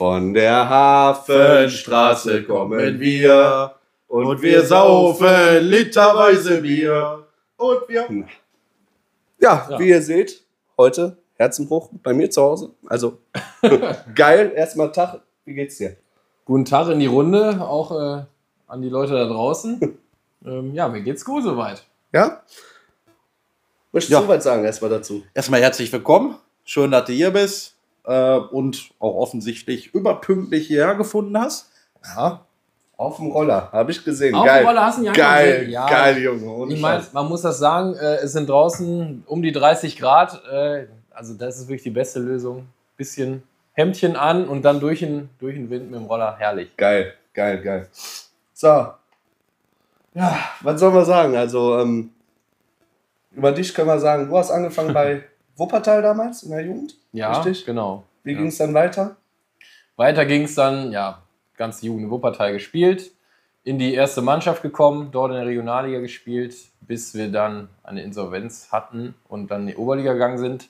Von der Hafenstraße kommen wir und wir saufen literweise Bier. Und wir. Ja, Ja. wie ihr seht, heute Herzenbruch bei mir zu Hause. Also geil, erstmal Tag. Wie geht's dir? Guten Tag in die Runde, auch äh, an die Leute da draußen. ähm, ja, mir geht's gut soweit. Ja? Möchtest Ja. du was sagen erstmal dazu? Erstmal herzlich willkommen. Schön, dass du hier bist äh, und auch offensichtlich überpünktlich hierher gefunden hast. Ja. Auf dem Roller, habe ich gesehen. Auf geil. dem Roller hast du ihn ja geil, gesehen. Ja. geil, Junge. Ohne Ich meine, man muss das sagen, äh, es sind draußen um die 30 Grad. Äh, also das ist wirklich die beste Lösung. Bisschen Hemdchen an und dann durch den, durch den Wind mit dem Roller. Herrlich. Geil, geil, geil. So. Ja, was soll man sagen? Also, ähm, über dich können wir sagen, du hast angefangen bei Wuppertal damals in der Jugend. Ja, Richtig? genau. Wie Ja. ging es dann weiter? Weiter ging es dann, ja, ganze Jugend in Wuppertal gespielt, in die erste Mannschaft gekommen, dort in der Regionalliga gespielt, bis wir dann eine Insolvenz hatten und dann in die Oberliga gegangen sind.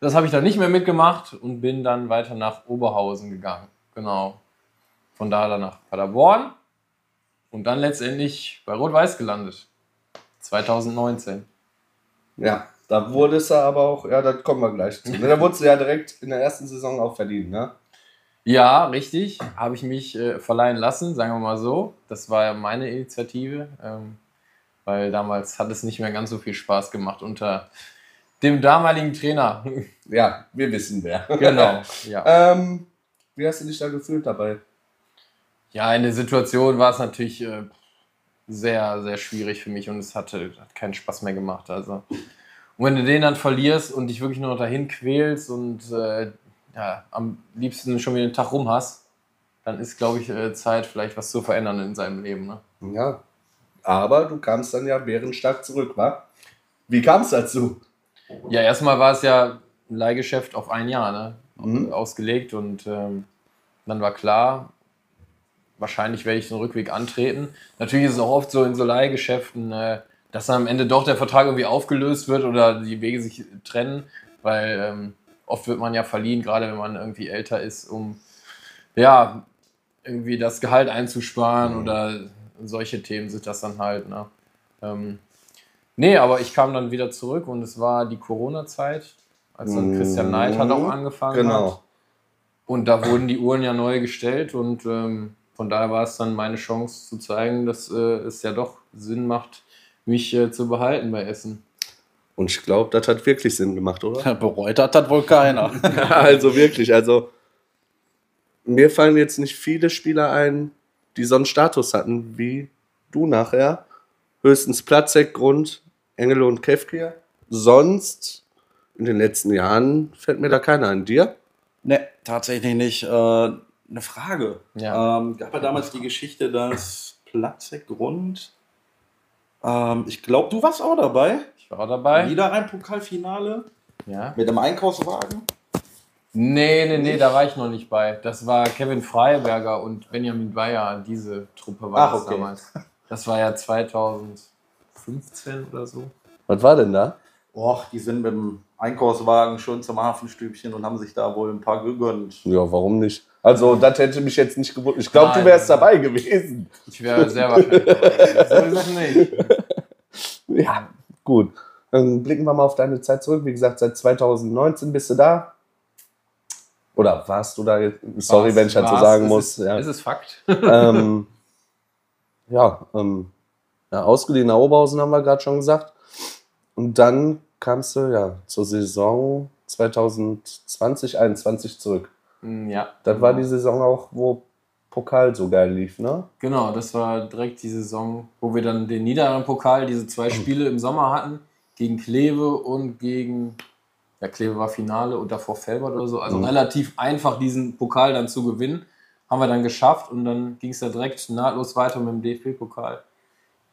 Das habe ich dann nicht mehr mitgemacht und bin dann weiter nach Oberhausen gegangen. Genau. Von da dann nach Paderborn und dann letztendlich bei Rot-Weiß gelandet. 2019. Ja, da wurdest du aber auch, ja, da kommen wir gleich zu. Da wurdest du ja direkt in der ersten Saison auch verdient, ne? Ja, richtig. Habe ich mich äh, verleihen lassen, sagen wir mal so. Das war ja meine Initiative, ähm, weil damals hat es nicht mehr ganz so viel Spaß gemacht unter dem damaligen Trainer. Ja, wir wissen wer. genau, ja. ähm, wie hast du dich da gefühlt dabei? Ja, in der Situation war es natürlich äh, sehr, sehr schwierig für mich und es hatte, hat keinen Spaß mehr gemacht. Also, und wenn du den dann verlierst und dich wirklich nur noch dahin quälst und äh, ja, am liebsten schon wieder einen Tag rum hast, dann ist, glaube ich, äh, Zeit, vielleicht was zu verändern in seinem Leben. Ne? Ja, aber du kamst dann ja bärenstark zurück, wa? Wie kam es dazu? Ja, erstmal war es ja ein Leihgeschäft auf ein Jahr ne? Mhm. ausgelegt und ähm, dann war klar, wahrscheinlich werde ich den Rückweg antreten. Natürlich ist es auch oft so in so Leihgeschäften, äh, dass dann am Ende doch der Vertrag irgendwie aufgelöst wird oder die Wege sich trennen, weil ähm, oft wird man ja verliehen, gerade wenn man irgendwie älter ist, um ja irgendwie das Gehalt einzusparen oder solche Themen sind das dann halt. Ne? Ähm, nee, aber ich kam dann wieder zurück und es war die Corona-Zeit, als dann Christian Neidhardt auch angefangen hat. Genau. Und da wurden die Uhren ja neu gestellt und ähm, von daher war es dann meine Chance zu zeigen, dass äh, es ja doch Sinn macht, mich äh, zu behalten bei Essen. Und ich glaube, das hat wirklich Sinn gemacht, oder? Bereut hat das wohl keiner. also wirklich, also mir fallen jetzt nicht viele Spieler ein, die so einen Status hatten wie du nachher. Höchstens Platzek, Grund, Engel und Kefkir. Sonst in den letzten Jahren fällt mir da keiner an. Dir? ne, tatsächlich nicht. Äh, eine Frage. Ja. Ähm, gab ja damals die Geschichte, dass Platzek Grund. Ähm, ich glaube, du warst auch dabei. Ich war dabei. Wieder ein Pokalfinale Ja. mit einem Einkaufswagen. Nee, nee, nee, da war ich noch nicht bei. Das war Kevin Freiberger und Benjamin Bayer, diese Truppe war Ach, das okay. damals. Das war ja 2015 oder so. Was war denn da? Och, die sind mit dem Einkaufswagen schon zum Hafenstübchen und haben sich da wohl ein paar gegönnt. Ja, warum nicht? Also, das hätte mich jetzt nicht gewundert. Ich glaube, du wärst dabei gewesen. Ich wäre sehr wahrscheinlich dabei. So es nicht. Ja, gut. Dann blicken wir mal auf deine Zeit zurück. Wie gesagt, seit 2019 bist du da. Oder warst du da jetzt? Sorry, War's, wenn ich das so war's, sagen es muss. Ist, ja. Es ist Fakt. ähm, ja, ähm, ja, ausgeliehener Oberhausen haben wir gerade schon gesagt. Und dann kamst du ja zur Saison 2020, 2021 zurück. Mm, Ja. Das war die Saison auch, wo Pokal so geil lief, ne? Genau, das war direkt die Saison, wo wir dann den Niederrhein-Pokal, diese zwei Spiele im Sommer hatten, gegen Kleve und gegen, ja, Kleve war Finale und davor Felbert oder so. Also Mhm. relativ einfach, diesen Pokal dann zu gewinnen. Haben wir dann geschafft und dann ging es ja direkt nahtlos weiter mit dem DFB-Pokal.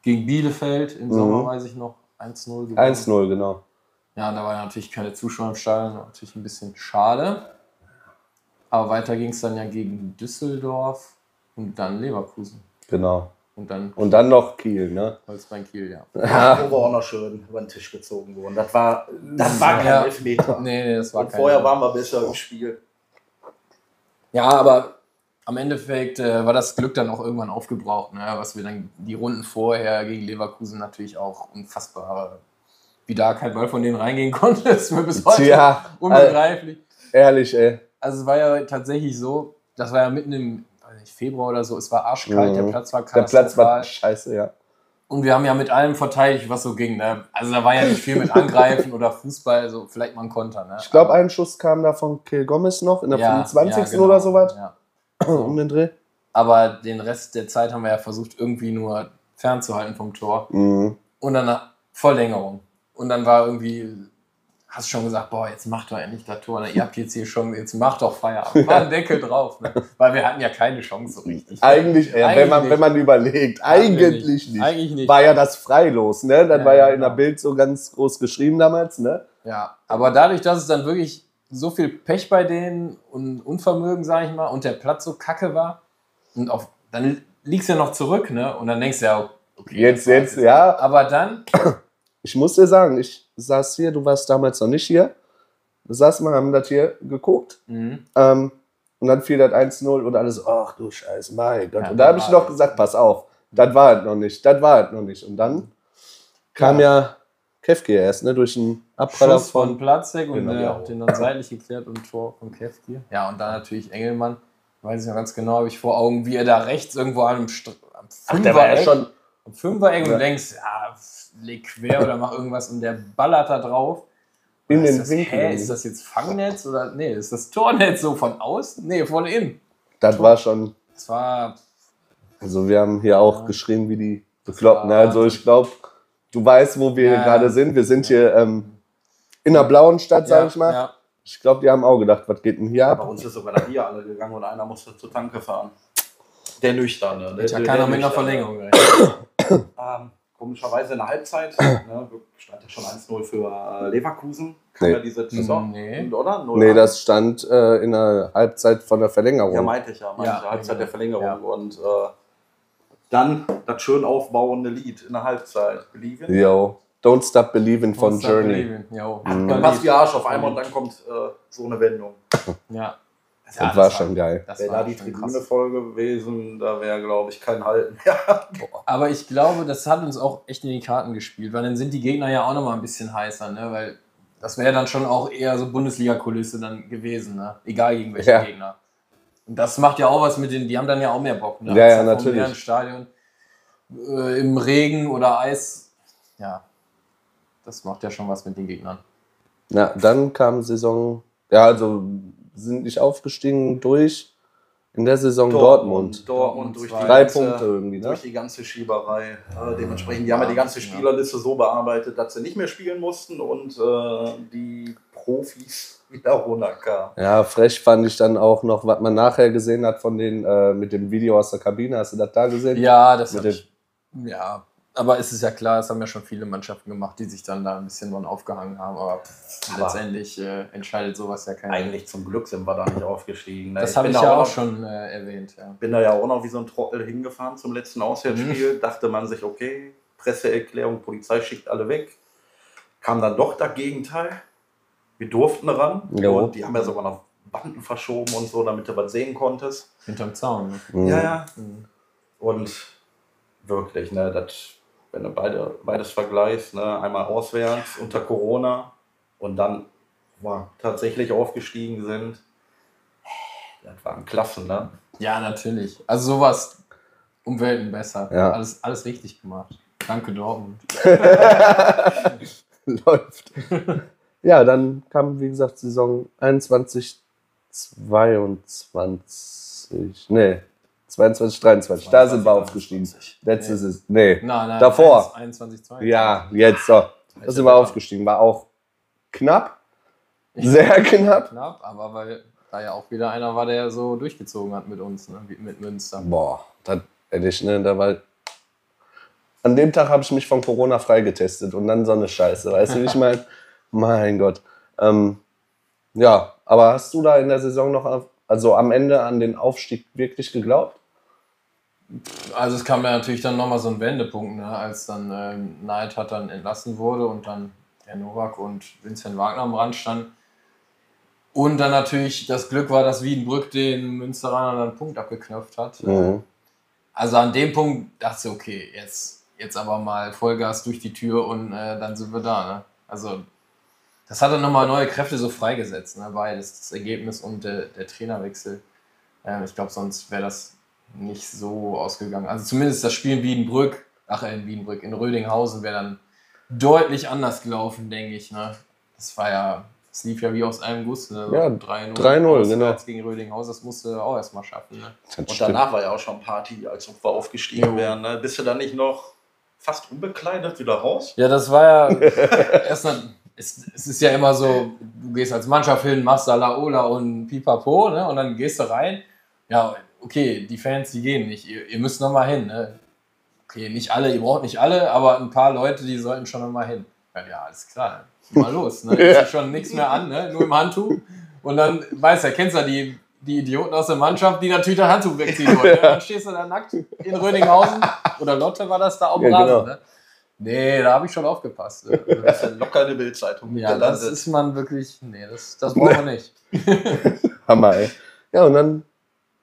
Gegen Bielefeld im Mhm. Sommer, weiß ich noch, 1-0 gewonnen. 1-0, genau. Ja, da waren natürlich keine Zuschauer im Stadion, natürlich ein bisschen schade. Aber weiter ging es dann ja gegen Düsseldorf und dann Leverkusen. Genau. Und dann Und dann noch Kiel, ne? Holzbein Kiel, ja. Ja. Wo wir auch noch schön über den Tisch gezogen wurden. Das war, das war kein Ja. Elfmeter. Nee, nee, das war Und kein vorher waren wir besser im Spiel. Ja, aber am Endeffekt äh, war das Glück dann auch irgendwann aufgebraucht, ne? was wir dann die Runden vorher gegen Leverkusen natürlich auch unfassbar, wie da kein Ball von denen reingehen konnte, ist mir bis heute Tja, unbegreiflich. Ehrlich, ey. Also es war ja tatsächlich so, das war ja mitten im nicht, Februar oder so, es war arschkalt, Mhm. der Platz war Der Platz war katastrophal. scheiße, ja. Und wir haben ja mit allem verteidigt, was so ging. Ne? Also da war ja nicht viel mit Angreifen oder Fußball, so vielleicht mal ein Konter. Ne? Ich glaube, ein Schuss kam da von Kill Gomez noch in der Ja, 25. ja, genau. oder sowas. Ja. Um den Dreh. Aber den Rest der Zeit haben wir ja versucht, irgendwie nur fernzuhalten vom Tor. Mhm. Und dann nach Verlängerung. Und dann war irgendwie, hast schon gesagt, boah, jetzt macht doch endlich das Tor. Ne? Ihr habt jetzt hier schon, jetzt macht doch Feierabend. War ein Deckel drauf. Ne? Weil wir hatten ja keine Chance so richtig. Eigentlich, äh, Eigentlich wenn, man, nicht. wenn man überlegt, Eigentlich eigentlich nicht. Eigentlich nicht. War ja das Freilos, ne? Das Ja, war ja ja, in der genau. Bild so ganz groß geschrieben damals, ne? Ja, aber dadurch, dass es dann wirklich so viel Pech bei denen und Unvermögen, sage ich mal, und der Platz so kacke war, und auf, dann liegst du ja noch zurück, ne? Und dann denkst du ja, okay. Jetzt, jetzt, ja. Aber dann, Ich muss dir sagen, ich saß hier, du warst damals noch nicht hier. Wir saßen mal, haben das hier geguckt. mhm. Ähm, und dann fiel das 1-0 und alles, ach du Scheiße, mein Gott. Ja, und da habe ich noch gesagt, pass auf, das war es noch nicht, das war es noch nicht. Und dann kam ja, Kefke erst, ne, durch einen Abpraller Schuss von von. Platzek und Genau, ja. den dann seitlich geklärt und Tor von Kevkir. Ja, und dann natürlich Engelmann. Weiß ich noch ganz genau, habe ich vor Augen, wie er da rechts irgendwo am, St am ja Fünfereck- schon. am Fünfereck Ja. und denkst, ja, leg quer oder mach irgendwas und der ballert da drauf. In ist den das, Winkel. Hä, ist das jetzt Fangnetz oder nee, ist das Tornetz so von außen? Nee, von innen. Das war schon. Das war Also, wir haben hier auch Ja. geschrieben, wie die Bekloppten. Also, ich glaube, du weißt, wo wir Ja. gerade sind. Wir sind hier ähm, in der blauen Stadt, sag ich mal. Ja. Ich glaube, die haben auch gedacht, was geht denn hier Bei ab? uns ist sogar der Bier alle gegangen und einer musste zur Tanke fahren. Der Nüchterne. Der, Hat ja der- keiner mit einer. Verlängerung. Ähm, komischerweise in der Halbzeit, ne, stand ja schon 1-0 für äh, Leverkusen. Nee. ja diese Saison. Nee. Oder? 0-1. Nee, das stand äh, in der Halbzeit von der Verlängerung. Ja, meinte ich ja. Meinte Ja, ich ja. Halbzeit der Verlängerung. Ja. Und äh, dann das schön aufbauende Lied in der Halbzeit. Believe in. Yo, Don't Stop Believing von Monster Journey. Believing. Mhm. Dann passt wie Arsch auf einmal und dann kommt äh, so eine Wendung. Ja. Das war schon geil. Das Wäre war da die schon Tribüne krass. voll gewesen, da wäre, glaube ich, kein Halten mehr. Aber ich glaube, das hat uns auch echt in die Karten gespielt, weil dann sind die Gegner ja auch nochmal ein bisschen heißer, ne? Weil das wäre dann schon auch eher so Bundesliga-Kulisse dann gewesen, ne? Egal gegen welche Ja. Gegner. Das macht ja auch was mit den, die haben dann ja auch mehr Bock, ne? Ja, ja, vom natürlich. leeren Stadion äh, im Regen oder Eis. Ja. Das macht ja schon was mit den Gegnern. Na, dann kam Saison, ja, also sind nicht aufgestiegen durch in der Saison Dortmund. Dortmund durch die Drei ganze, Punkte irgendwie, ne? durch die ganze Schieberei. Äh, dementsprechend, die haben ja die ganze Ja. Spielerliste so bearbeitet, dass sie nicht mehr spielen mussten und äh, die Profis wieder runterkamen. Ja, frech fand ich dann auch noch, was man nachher gesehen hat von den, äh, mit dem Video aus der Kabine. Hast du das da gesehen? Ja, das Mit hab ich, Ja, aber es ist ja klar, es haben ja schon viele Mannschaften gemacht, die sich dann da ein bisschen dran aufgehangen haben. Aber, letztendlich äh, entscheidet sowas ja keiner. Eigentlich zum Glück sind wir da nicht aufgestiegen. ne? Das habe ich da ja auch noch- schon äh, erwähnt. Ja. bin da ja auch noch wie so ein Trottel hingefahren zum letzten Auswärtsspiel. Dachte man sich, okay, Presseerklärung, Polizei schickt alle weg. Kam dann doch das Gegenteil. Wir durften ran. Jo. Und die haben ja sogar noch Banden verschoben und so, damit du was sehen konntest. Hinterm Zaun. Ne? Mhm. Ja, ja. Mhm. Und wirklich, ne, das, wenn du beide, beides vergleichst, ne, einmal auswärts unter Corona und dann wow, tatsächlich aufgestiegen sind, das waren Klassen, ne? Ja, natürlich. Also sowas um Welten besser. Ja. Alles, alles richtig gemacht. Danke, Dortmund. Läuft. Ja, dann kam, wie gesagt, Saison 21, 22, nee, 22, 23. Da sind wir aufgestiegen. Letzte Nee. Saison, nee. Nein, nein, Davor. 21, 22. Ja, jetzt so. Da sind wir aufgestiegen. War auch knapp. Sehr knapp. Knapp, aber weil da ja auch wieder einer war, der so durchgezogen hat mit uns, ne? mit Münster. Boah, das ehrlich, ne, da war. An dem Tag habe ich mich von Corona freigetestet und dann so eine Scheiße, weißt du, wie ich meine? Mein Gott. Ähm, ja, aber hast du da in der Saison noch, auf, also am Ende an den Aufstieg wirklich geglaubt? Also es kam ja natürlich dann nochmal so ein Wendepunkt, ne? als dann ähm, Neid hat dann entlassen wurde und dann der Novak und Vincent Wagner am Rand standen. Und dann natürlich das Glück war, dass Wiedenbrück den Münsteranern dann einen Punkt abgeknöpft hat. Mhm. Also an dem Punkt dachte ich, okay, jetzt, jetzt aber mal Vollgas durch die Tür und äh, dann sind wir da. Ne? Also das hat dann nochmal neue Kräfte so freigesetzt, ne? beides, das Ergebnis und der, der Trainerwechsel. Ähm, ich glaube, sonst wäre das nicht so ausgegangen. Also zumindest das Spiel in Wiedenbrück, ach in Wiedenbrück, in Rödinghausen wäre dann deutlich anders gelaufen, denke ich. Ne? Das war ja, es lief ja wie aus einem Guss. Ne? Ja, 3-0 3-0, auswärts genau. gegen Rödinghausen, das musste er auch erstmal schaffen. Ne? Das Und stimmt. danach war ja auch schon Party, als ob wir aufgestiegen Jo. wären. Ne? Bist du dann nicht noch fast unbekleidet wieder raus? Ja, das war ja erst dann, es, es ist ja immer so, du gehst als Mannschaft hin, machst Salaola und Pipapo, ne? Und dann gehst du rein. Ja, okay, die Fans, die gehen nicht. Ihr, ihr müsst nochmal hin, ne? Okay, nicht alle, ihr braucht nicht alle, aber ein paar Leute, die sollten schon nochmal hin. Ja, ja, alles klar. Mal los, ne? Ist ja schon nichts mehr an, ne? Nur im Handtuch. Und dann, weißt du, kennst du ja die, die Idioten aus der Mannschaft, die natürlich das Handtuch wegziehen wollen. Ne? Dann stehst du da nackt in Rödinghausen. Oder Lotte war das da auf dem Ja, Rasen, genau. ne? Nee, da habe ich schon aufgepasst. Das ist ja locker eine Bildzeitung. ja, das ist man wirklich. Nee, das, das brauchen wir nicht. Hammer, ey. Ja, und dann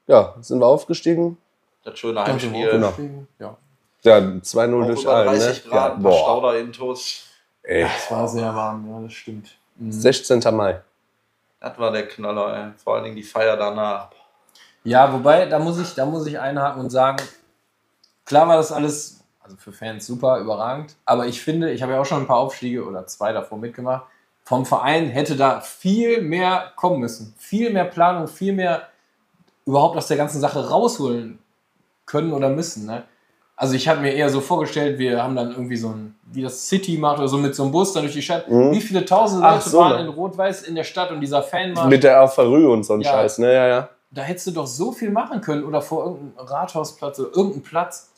ja, sind wir aufgestiegen. das schöne Heimspiel. Genau. aufgestiegen. Ja, Ja, 2-0 Auch durch über allen. 30 Ne? Grad, Ja, ein paar boah, Stauderintos. ey. es war sehr warm, ja, das stimmt. Mhm. 16. Mai. Das war der Knaller, ey. Vor allen Dingen die Feier danach. Ja, wobei, da muss ich, da muss ich einhaken und sagen, klar war das alles, also für Fans super, überragend, aber ich finde, ich habe ja auch schon ein paar Aufstiege oder zwei davor mitgemacht. Vom Verein hätte da viel mehr kommen müssen. Viel mehr Planung, viel mehr überhaupt aus der ganzen Sache rausholen können oder müssen. Ne? Also ich habe mir eher so vorgestellt, wir haben dann irgendwie so ein, wie das City macht oder so mit so einem Bus dann durch die Stadt. Mhm. Wie viele tausend Leute so, waren ne? in Rot-Weiß in der Stadt und dieser Fanmarsch. Mit der Aferü und so ein Ja. Scheiß, ne? Ja, ja. da hättest du doch so viel machen können oder vor irgendeinem Rathausplatz oder irgendeinem Platz.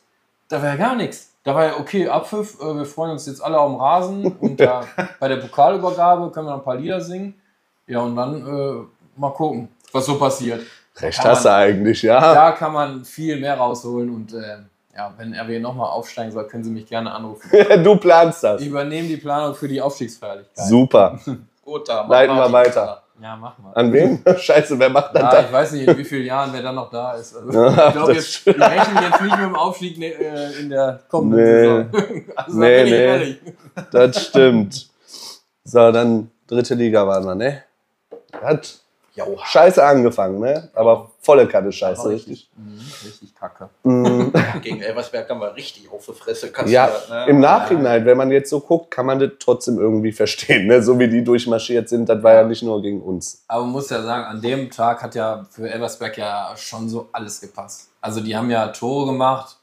Da wäre ja gar nichts. Da war ja, okay, Abpfiff, äh, wir freuen uns jetzt alle auf dem Rasen und da, bei der Pokalübergabe können wir ein paar Lieder singen. Ja, und dann äh, mal gucken, was so passiert. Recht hast du eigentlich, ja. Da kann man viel mehr rausholen und äh, ja, wenn RW nochmal aufsteigen soll, können Sie mich gerne anrufen. du planst das. Ich übernehme die Planung für die Aufstiegsfeierlichkeit. Super. Gut, da Leiten wir weiter. Ja, machen wir. An wen? Scheiße, wer macht das Ja, da? ich weiß nicht, in wie vielen Jahren wer dann noch da ist. Also, Ja, ich glaube, jetzt, wir rechnen jetzt nicht mit dem Aufstieg ne, äh, in der kommenden Nee. Saison. Also, Nee, da bin ich nee. ehrlich. Das stimmt. So, dann dritte Liga waren wir, ne? Hat Jo. scheiße angefangen, ne? Aber volle Kanne Scheiße, Aber richtig. Mhm, richtig kacke. Mhm. Gegen Elversberg haben wir richtig auf die Fresse kassiert. Ja, ne? im Nachhinein, wenn man jetzt so guckt, kann man das trotzdem irgendwie verstehen, ne? So wie die durchmarschiert sind, das war ja nicht nur gegen uns. Aber man muss ja sagen, an dem Tag hat ja für Elversberg ja schon so alles gepasst. Also die haben ja Tore gemacht,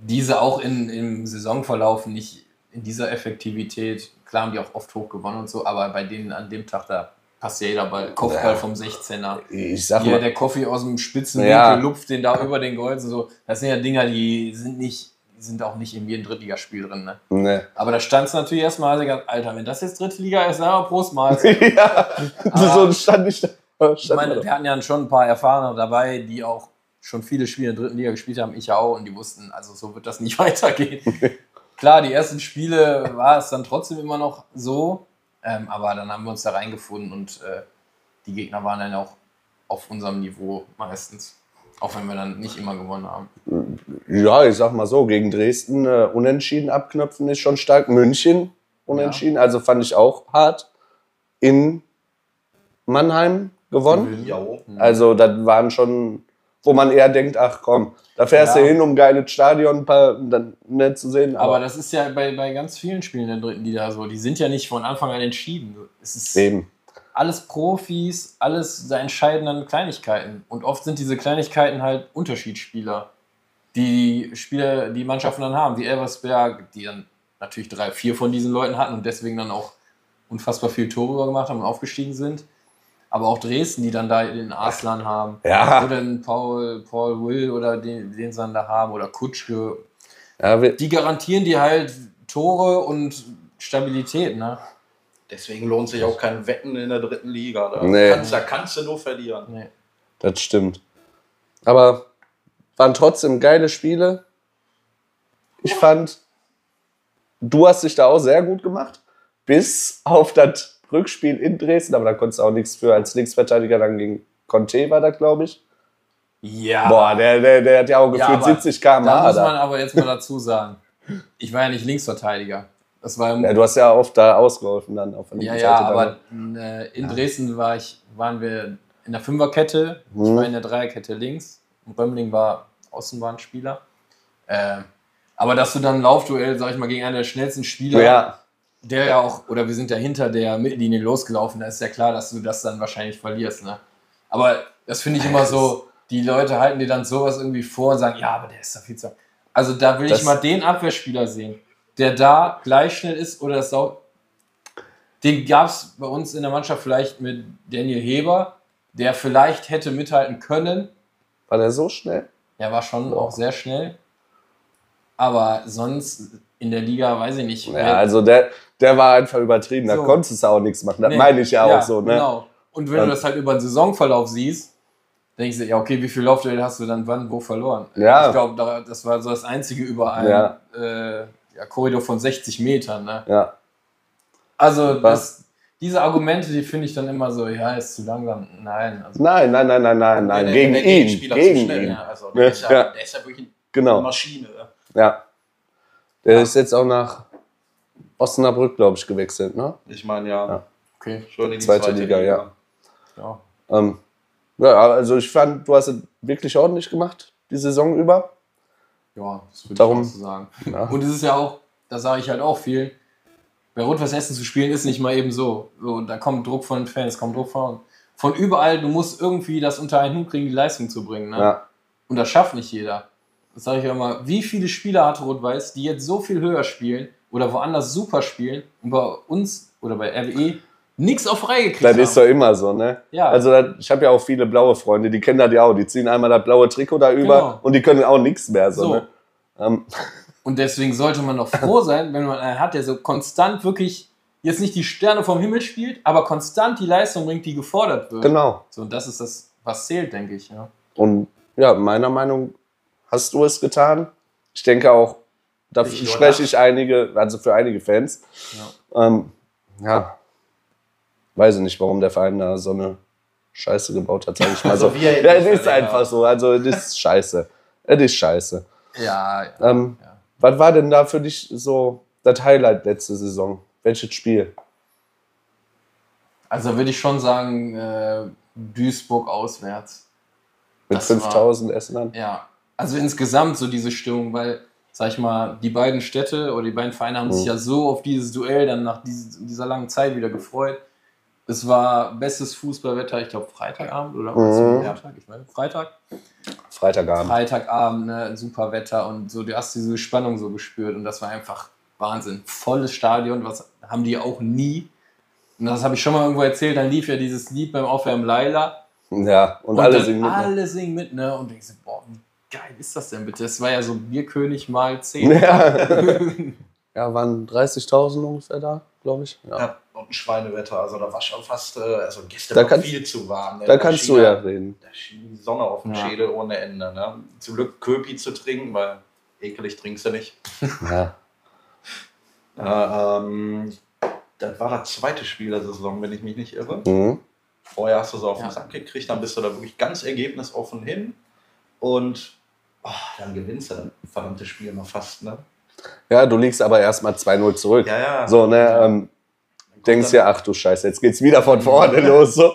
diese auch in, im Saisonverlauf nicht in dieser Effektivität. Klar haben die auch oft hoch gewonnen und so, aber bei denen an dem Tag, da passt ja jeder Ball. Kopfball Ja. vom 16er. Ich sag Hier mal, der Koffee aus dem spitzen Ja. Winkel lupft den da über den Golzen. So. Das sind ja Dinger, die sind nicht, sind auch nicht in jedem Drittligaspiel drin. Ne? ne. Aber da stand es natürlich erstmal, also ganz, Alter, wenn das jetzt dritte Liga ist, na, Prost Mahlzeit. ja, so stand ich da. Ich meine, wir hatten ja schon ein paar Erfahrene dabei, die auch schon viele Spiele in der dritten Liga gespielt haben, ich ja auch, und die wussten, also so wird das nicht weitergehen. Klar, die ersten Spiele war es dann trotzdem immer noch so, ähm, aber dann haben wir uns da reingefunden und äh, die Gegner waren dann auch auf unserem Niveau meistens. Auch wenn wir dann nicht immer gewonnen haben. Ja, ich sag mal so, gegen Dresden äh, unentschieden abknöpfen ist schon stark. München unentschieden, also fand ich auch hart. In Mannheim gewonnen. Jo. Also das waren schon, wo man eher denkt, ach komm, da fährst Ja. du hin, um ein geiles Stadion ein paar, dann nicht zu sehen. Aber das ist ja bei, bei ganz vielen Spielen der dritten Liga so. Die sind ja nicht von Anfang an entschieden. Es ist eben. alles Profis, alles da entscheiden dann Kleinigkeiten. Und oft sind diese Kleinigkeiten halt Unterschiedsspieler, die Spieler, die Mannschaften dann haben, wie Elversberg, die dann natürlich drei, vier von diesen Leuten hatten und deswegen dann auch unfassbar viel Tore gemacht haben und aufgestiegen sind. Aber auch Dresden, die dann da den Arslan haben. Ja. Oder den Paul, Paul Will oder den, den sie dann da haben. Oder Kutschke. Ja, Die garantieren dir halt Tore und Stabilität, ne? Deswegen lohnt sich auch kein Wetten in der dritten Liga. Da, Nee. kannst, da kannst du nur verlieren. Nee. das stimmt. Aber waren trotzdem geile Spiele. Ich fand, du hast dich da auch sehr gut gemacht. Bis auf das Rückspiel in Dresden, aber da konntest du auch nichts für als Linksverteidiger dann gegen Conte war da, glaube ich. Ja. Boah, der, der, der hat ja auch Ja, gefühlt aber 70 km/h. Da muss man aber jetzt mal dazu sagen, ich war ja nicht Linksverteidiger. Das war Ja, du hast ja oft da ausgeholfen dann auf der Ja, linken ja, Seite aber dann. äh, in Dresden war ich, waren wir in der Fünferkette, ich Mhm. war in der Dreierkette links und Römling war Außenbahnspieler. Äh, aber dass du dann ein Laufduell, sag ich mal, gegen einen der schnellsten Spieler, Ja, der ja auch, oder wir sind ja hinter der Mittellinie losgelaufen, da ist ja klar, dass du das dann wahrscheinlich verlierst. Ne? Aber das finde ich immer so, die Leute halten dir dann sowas irgendwie vor und sagen, ja, aber der ist da viel zu. Also da will Das- ich mal den Abwehrspieler sehen, der da gleich schnell ist oder das auch. Den gab es bei uns in der Mannschaft vielleicht mit Daniel Heber, der vielleicht hätte mithalten können. war der so schnell? Er war schon Boah. auch sehr schnell. Aber sonst in der Liga, weiß ich nicht. Ja, also der, der war einfach übertrieben, da So. konntest du auch nichts machen. Das Nee, meine ich ja, auch so, ne? Genau. Und wenn Ähm, du das halt über den Saisonverlauf siehst, denkst du, ja, okay, wie viel Laufduell hast du dann wann wo verloren? Ja. Ich glaube, da- das war so das einzige über einen Ja. äh, ja, Korridor von 60 Metern. Ne? Ja. Also das, diese Argumente, die finde ich dann immer so, ja, ist zu langsam. Nein, also Nein, nein, nein, nein, nein, nein, gegen der ihn, Gegenspieler zu gegen schnell, ihn. ne? Also, der, ist ja, Ja. der ist ja wirklich eine Genau, Maschine. ja. Der ist jetzt auch nach Osnabrück, glaube ich, gewechselt, ne? Ich meine, ja, Ja. okay. schon in die Zweite Liga, ja. Ja. Ähm, ja, also ich fand, du hast es wirklich ordentlich gemacht, die Saison über. Ja, das würde Darum- ich auch so sagen. Ja. Und es ist ja auch, da sage ich halt auch viel, bei Rot-Weiß Essen zu spielen ist nicht mal eben so. so. Da kommt Druck von den Fans, kommt Druck von, von überall. Du musst irgendwie das unter einen Hut kriegen, die Leistung zu bringen. Ne? Ja. Und das schafft nicht jeder. Das sage ich ja immer. Wie viele Spieler hat Rot-Weiß, die jetzt so viel höher spielen oder woanders super spielen und bei uns oder bei RWE nichts auf Reihe gekriegt Das haben? ist doch immer so, ne? Ja. Also das, ich habe ja auch viele blaue Freunde, die kennen das ja auch. Die ziehen einmal das blaue Trikot da über Genau. und die können auch nichts mehr. So, So. Ne? Ähm, Und deswegen sollte man doch froh sein, wenn man einen hat, der so konstant wirklich jetzt nicht die Sterne vom Himmel spielt, aber konstant die Leistung bringt, die gefordert wird. genau. So, und das ist das, was zählt, denke ich. Ja. Und ja, meiner Meinung hast du es getan. Ich denke auch, da Nicht nur spreche ich einige, also für einige Fans. Ähm, ja, weiß ich nicht, warum der Verein da so eine Scheiße gebaut hat, sage ich mal Also so. ja, es ist ja einfach so. Also, es ist scheiße. Es ist scheiße. Ja, ja. Ähm, Ja. Was war denn da für dich so das Highlight letzte Saison? Welches Spiel? Also würde ich schon sagen, äh, Duisburg auswärts. Mit Das war- 5000 Essenern? Ja, also insgesamt so diese Stimmung, weil, sag ich mal, die beiden Städte oder die beiden Vereine haben sich Mhm. ja so auf dieses Duell dann nach dieser langen Zeit wieder gefreut. Es war bestes Fußballwetter, ich glaube Freitagabend oder Mhm. Sonntag, ich meine Freitag. Freitagabend. Freitagabend, ne, super Wetter und so, du hast diese Spannung so gespürt und das war einfach Wahnsinn. Volles Stadion, was haben die auch nie. Und das habe ich schon mal irgendwo erzählt, dann lief ja dieses Lied beim Aufwärmen Laila. Ja, und, Und alle singen mit. ne? Alle singen mit, ne? Und denkst du, boah, wie geil ist das denn bitte? Das war ja so Bierkönig mal 10. Ja. ja, waren 30.000 ungefähr da, glaube ich. Ja. Ja, und ein Schweinewetter. Also da war schon fast, äh, also gestern Da war kannst- viel zu warm. Ne? Da kannst schien du ja reden. Da schien die Sonne auf dem Ja. Schädel ohne Ende. Ne? Zum Glück Köpi zu trinken, weil ekelig trinkst du nicht. Ja. Äh, ähm, das war das zweite Spiel der Saison, wenn ich mich nicht irre. Mhm. Vorher hast du so auf den Ja. Sack gekriegt, dann bist du da wirklich ganz ergebnisoffen hin und oh, dann gewinnst du das verdammte Spiel noch fast. Ne? ja, du liegst aber erstmal 2-0 zurück. Ja, ja. So, ne, Ja. ähm, Dann denkst ja, ach du Scheiße, jetzt geht's wieder von vorne los. So.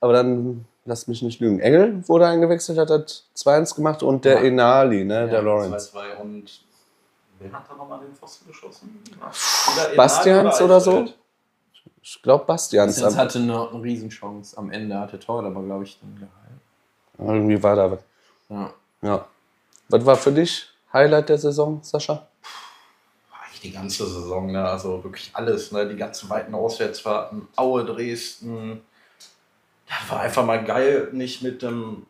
Aber dann, lass mich nicht lügen. Engel wurde eingewechselt, hat das 2-1 gemacht und der Ja. Enali, ne, der Ja, Lawrence. 2-2 und wer hat da nochmal den Pfosten geschossen? Oder Bastians Enal oder so? Ich glaube, Bastians. Jetzt hatte noch eine Riesenchance am Ende, hatte Tor, aber glaube ich dann gehalten. Irgendwie war da was. Ja. Ja. Was war für dich Highlight der Saison, Sascha? Die ganze Saison, ne? also wirklich alles, ne? die ganzen weiten Auswärtsfahrten, Aue, Dresden. Das war einfach mal geil, nicht mit dem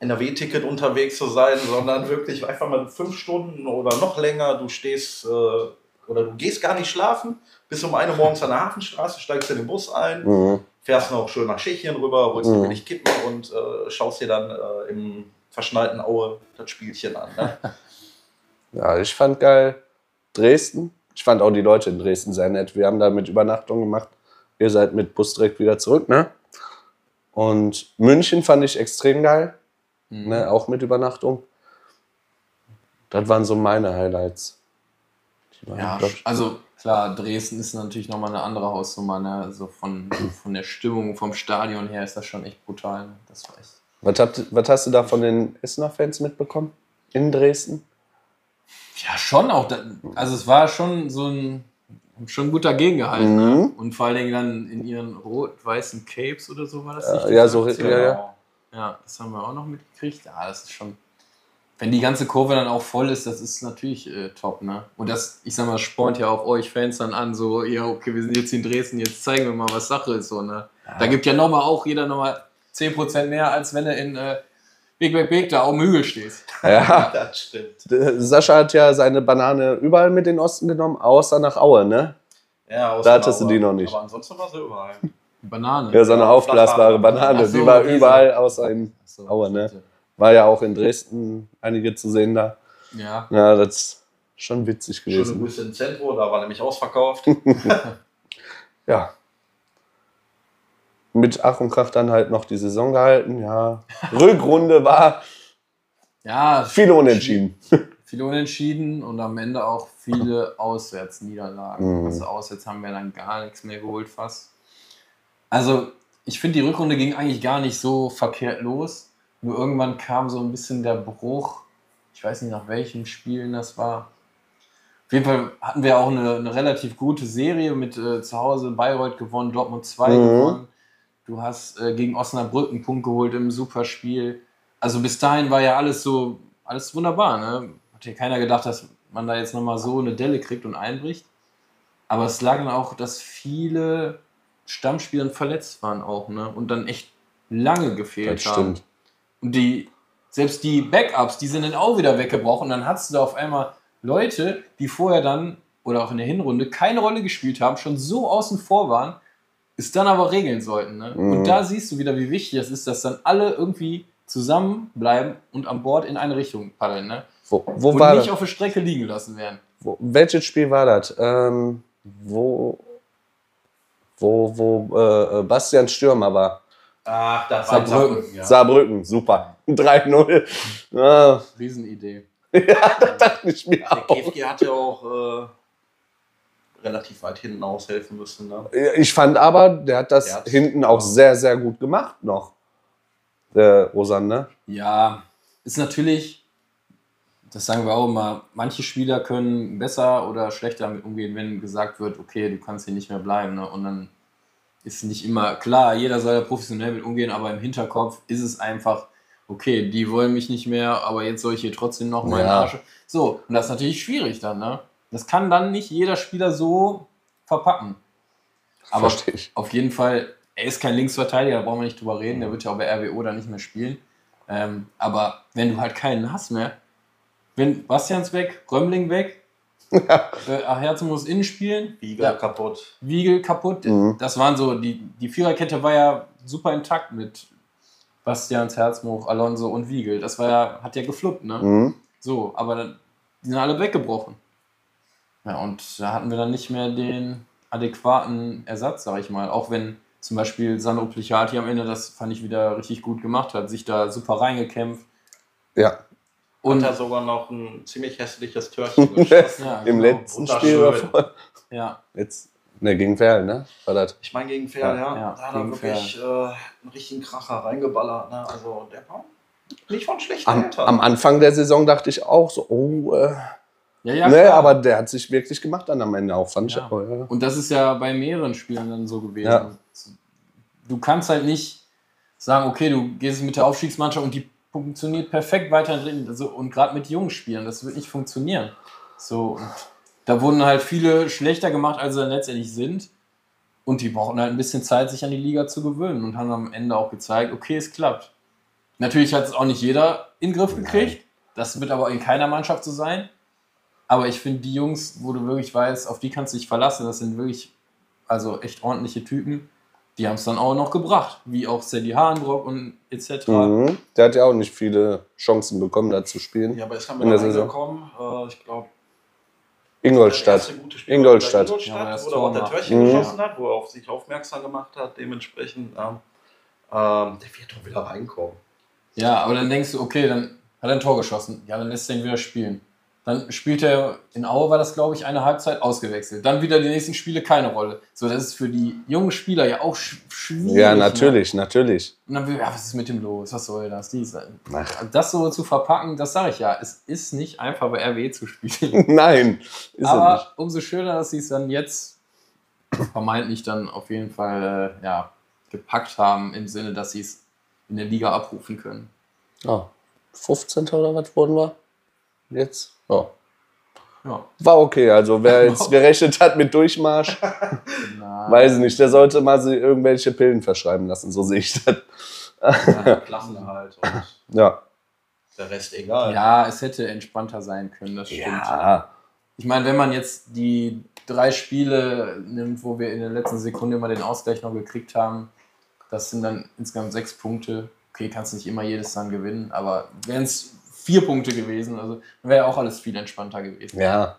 NRW-Ticket unterwegs zu sein, sondern wirklich einfach mal fünf Stunden oder noch länger. Du stehst äh, oder du gehst gar nicht schlafen, bis um eine morgens an der Hafenstraße, steigst in den Bus ein, Mhm. fährst noch schön nach Tschechien rüber, holst Mhm. dir billig Kippen und äh, schaust dir dann äh, im verschneiten Aue das Spielchen an. Ne? Ja, ich fand geil Dresden. Ich fand auch die Leute in Dresden sehr nett. Wir haben da mit Übernachtung gemacht. Ihr seid mit Bus direkt wieder zurück, ne? Und München fand ich extrem geil, Mhm. ne? auch mit Übernachtung. Das waren so meine Highlights. Ja, also klar, Dresden ist natürlich nochmal eine andere Hausnummer. Ne? Also von, von der Stimmung, vom Stadion her ist das schon echt brutal. Ne? Das war echt. Was, habt, was hast du da von den Essener Fans mitbekommen? In Dresden? Ja, schon auch. Da, also es war schon so ein schon gut dagegen gehalten. Ne? Mhm. Und vor allen Dingen dann in ihren rot-weißen Capes oder so war das Ja, nicht? ja, diese so- ja, ja. Ja, das haben wir auch noch mitgekriegt. Ja, das ist schon. Wenn die ganze Kurve dann auch voll ist, das ist natürlich äh, top, ne? Und das, ich sag mal, spornt ja auch euch Fans dann an, so, ja, okay, wir sind jetzt in Dresden, jetzt zeigen wir mal, was Sache ist, so, ne? Da gibt ja nochmal auch jeder nochmal 10% mehr, als wenn du in äh, Big Big Big da auf dem Hügel stehst. Ja. Das stimmt. Sascha hat ja seine Banane überall mit in den Osten genommen, außer nach Aue, ne? Ja, aus Da hattest du die noch nicht. Aber ansonsten war sie überall. Banane. Ja, so eine Ja, aufblasbare. Banane, Ach so, die war diese. überall außer in Ach so, Aue, ne? War ja auch in Dresden einige zu sehen da. Ja. Ja, das ist schon witzig Schöne gewesen. Grüße ins Zentrum, da war nämlich ausverkauft. Ja. Mit Ach und Krach dann halt noch die Saison gehalten, ja. Rückrunde war Ja, viele Unentschieden. viele Unentschieden und am Ende auch viele Auswärtsniederlagen. Mhm. Also auswärts haben wir dann gar nichts mehr geholt fast. Also ich finde, die Rückrunde ging eigentlich gar nicht so verkehrt los. Nur irgendwann kam so ein bisschen der Bruch. Ich weiß nicht, nach welchen Spielen das war. Auf jeden Fall hatten wir auch eine, eine relativ gute Serie mit äh, zu Hause Bayreuth gewonnen, Dortmund 2 Mhm. gewonnen. Du hast äh, gegen Osnabrück einen Punkt geholt im Superspiel. Also bis dahin war ja alles so, alles wunderbar. Ne? Hat ja keiner gedacht, dass man da jetzt nochmal so eine Delle kriegt und einbricht. Aber es lag dann auch, dass viele Stammspieler verletzt waren auch, ne? Und dann echt lange gefehlt Das haben. stimmt. Und die, selbst die Backups, die sind dann auch wieder weggebrochen. Und dann hast du da auf einmal Leute, die vorher dann oder auch in der Hinrunde keine Rolle gespielt haben, schon so außen vor waren, es dann aber regeln sollten. Ne? Mhm. Und da siehst du wieder, wie wichtig es ist, dass dann alle irgendwie zusammenbleiben und an Bord in eine Richtung paddeln. Ne? Wo, wo Und war nicht das? auf der Strecke liegen lassen werden. Wo, welches Spiel war das? Ähm, wo wo, wo äh, äh, Bastian Stürmer war. Ach, das war in Saarbrücken. Saarbrücken, ja. Saarbrücken, super. 3-0. Ja, Riesenidee. dachte ich mir Der auch. KFG hat ja auch äh, relativ weit hinten aushelfen müssen. Ne? Ich fand aber, der hat das Der hat's- hinten auch sehr, sehr gut gemacht noch. Der Rosan, ne? Ja, ist natürlich, das sagen wir auch immer, manche Spieler können besser oder schlechter damit umgehen, wenn gesagt wird, okay, du kannst hier nicht mehr bleiben. Ne? Und dann ist nicht immer klar, jeder soll da professionell mit umgehen, aber im Hinterkopf ist es einfach, okay, die wollen mich nicht mehr, aber jetzt soll ich hier trotzdem noch meinen Ja. Arsch. So, und das ist natürlich schwierig dann, ne? Das kann dann nicht jeder Spieler so verpacken. Aber Verstehe ich. auf jeden Fall, er ist kein Linksverteidiger, da brauchen wir nicht drüber reden, der wird ja auch bei RWO dann nicht mehr spielen. Ähm, aber wenn du halt keinen hast mehr, wenn Bastians weg, Römling weg, äh, Herzen muss innen spielen, Wiegel Ja. kaputt. Wiegel kaputt. Mhm. Das waren so, die, die Viererkette war ja super intakt mit Bastians, Herzmuch, Alonso und Wiegel. Das war ja, hat ja gefluppt, ne? Mhm. So, aber dann, die sind alle weggebrochen. Ja, und da hatten wir dann nicht mehr den adäquaten Ersatz, sag ich mal. Auch wenn zum Beispiel Sandro Plichati am Ende, das fand ich wieder richtig gut gemacht hat, sich da super reingekämpft. Ja, Und hat er sogar noch ein ziemlich hässliches Törchen geschossen. ja, im genau. letzten. Spiel davor. Ja, Jetzt, ne, gegen Ferl, ne? War das? Ich meine, gegen Ferl, ja. Ja, Da hat er wirklich äh, einen richtigen Kracher reingeballert. Ne? Also, der war nicht von schlechten Am, Eltern. am Anfang der Saison dachte ich auch so, oh, äh, ja, ja ne, aber der hat sich wirklich gemacht dann am Ende auch, fand ich Ja. auch, ja. Und das ist ja bei mehreren Spielen dann so gewesen. Ja. Du kannst halt nicht sagen, okay, du gehst mit der Aufstiegsmannschaft und die funktioniert perfekt weiterhin drin. Also, und gerade mit jungen Spielern, das wird nicht funktionieren. So, und da wurden halt viele schlechter gemacht, als sie dann letztendlich sind. Und die brauchten halt ein bisschen Zeit, sich an die Liga zu gewöhnen und haben am Ende auch gezeigt, okay, es klappt. Natürlich hat es auch nicht jeder in den Griff gekriegt. Das wird aber in keiner Mannschaft so sein. Aber ich finde, die Jungs, wo du wirklich weißt, auf die kannst du dich verlassen, das sind wirklich, also echt ordentliche Typen, die haben es dann auch noch gebracht. Wie auch Sadie Hahnbrock und etc. Mhm. Der hat ja auch nicht viele Chancen bekommen, da zu spielen. ja, aber wieder der Saison. reingekommen. Äh, ich glaube, Ingolstadt. Ingolstadt. bei Ja, Ingolstadt, wo er auch der. Törchen Mhm. geschossen hat, wo er auf sich aufmerksam gemacht hat, dementsprechend. Ähm, ähm, der wird doch wieder reinkommen. Ja, aber dann denkst du, okay, dann hat er ein Tor geschossen. Ja, dann lässt er ihn wieder spielen. Dann spielt er, in Aue war das, glaube ich, eine Halbzeit ausgewechselt. Dann wieder die nächsten Spiele keine Rolle. So, das ist für die jungen Spieler ja auch sch schwierig. Ja, Ne? natürlich, natürlich. Und dann will, ja, was ist mit dem los? Was soll das? Dies, Ach. das so zu verpacken, das sage ich ja. Es ist nicht einfach bei RW zu spielen. Nein, ist er nicht. Aber umso schöner, dass sie es dann jetzt vermeintlich dann auf jeden Fall äh, ja, gepackt haben, im Sinne, dass sie es in der Liga abrufen können. Oh, 15. oder was wurden wir? Jetzt? Oh. Ja. War okay, also wer jetzt gerechnet hat mit Durchmarsch, weiß ich nicht, der sollte mal sich irgendwelche Pillen verschreiben lassen, so sehe ich das. Ja, Klassenerhalt und Ja. der Rest egal. Ja, es hätte entspannter sein können, das stimmt. Ja. Ich meine, wenn man jetzt die drei Spiele nimmt, wo wir in der letzten Sekunde mal den Ausgleich noch gekriegt haben, das sind dann insgesamt sechs Punkte. Okay, kannst nicht immer jedes dann gewinnen, aber wären es vier Punkte gewesen, also wäre auch alles viel entspannter gewesen. Ja.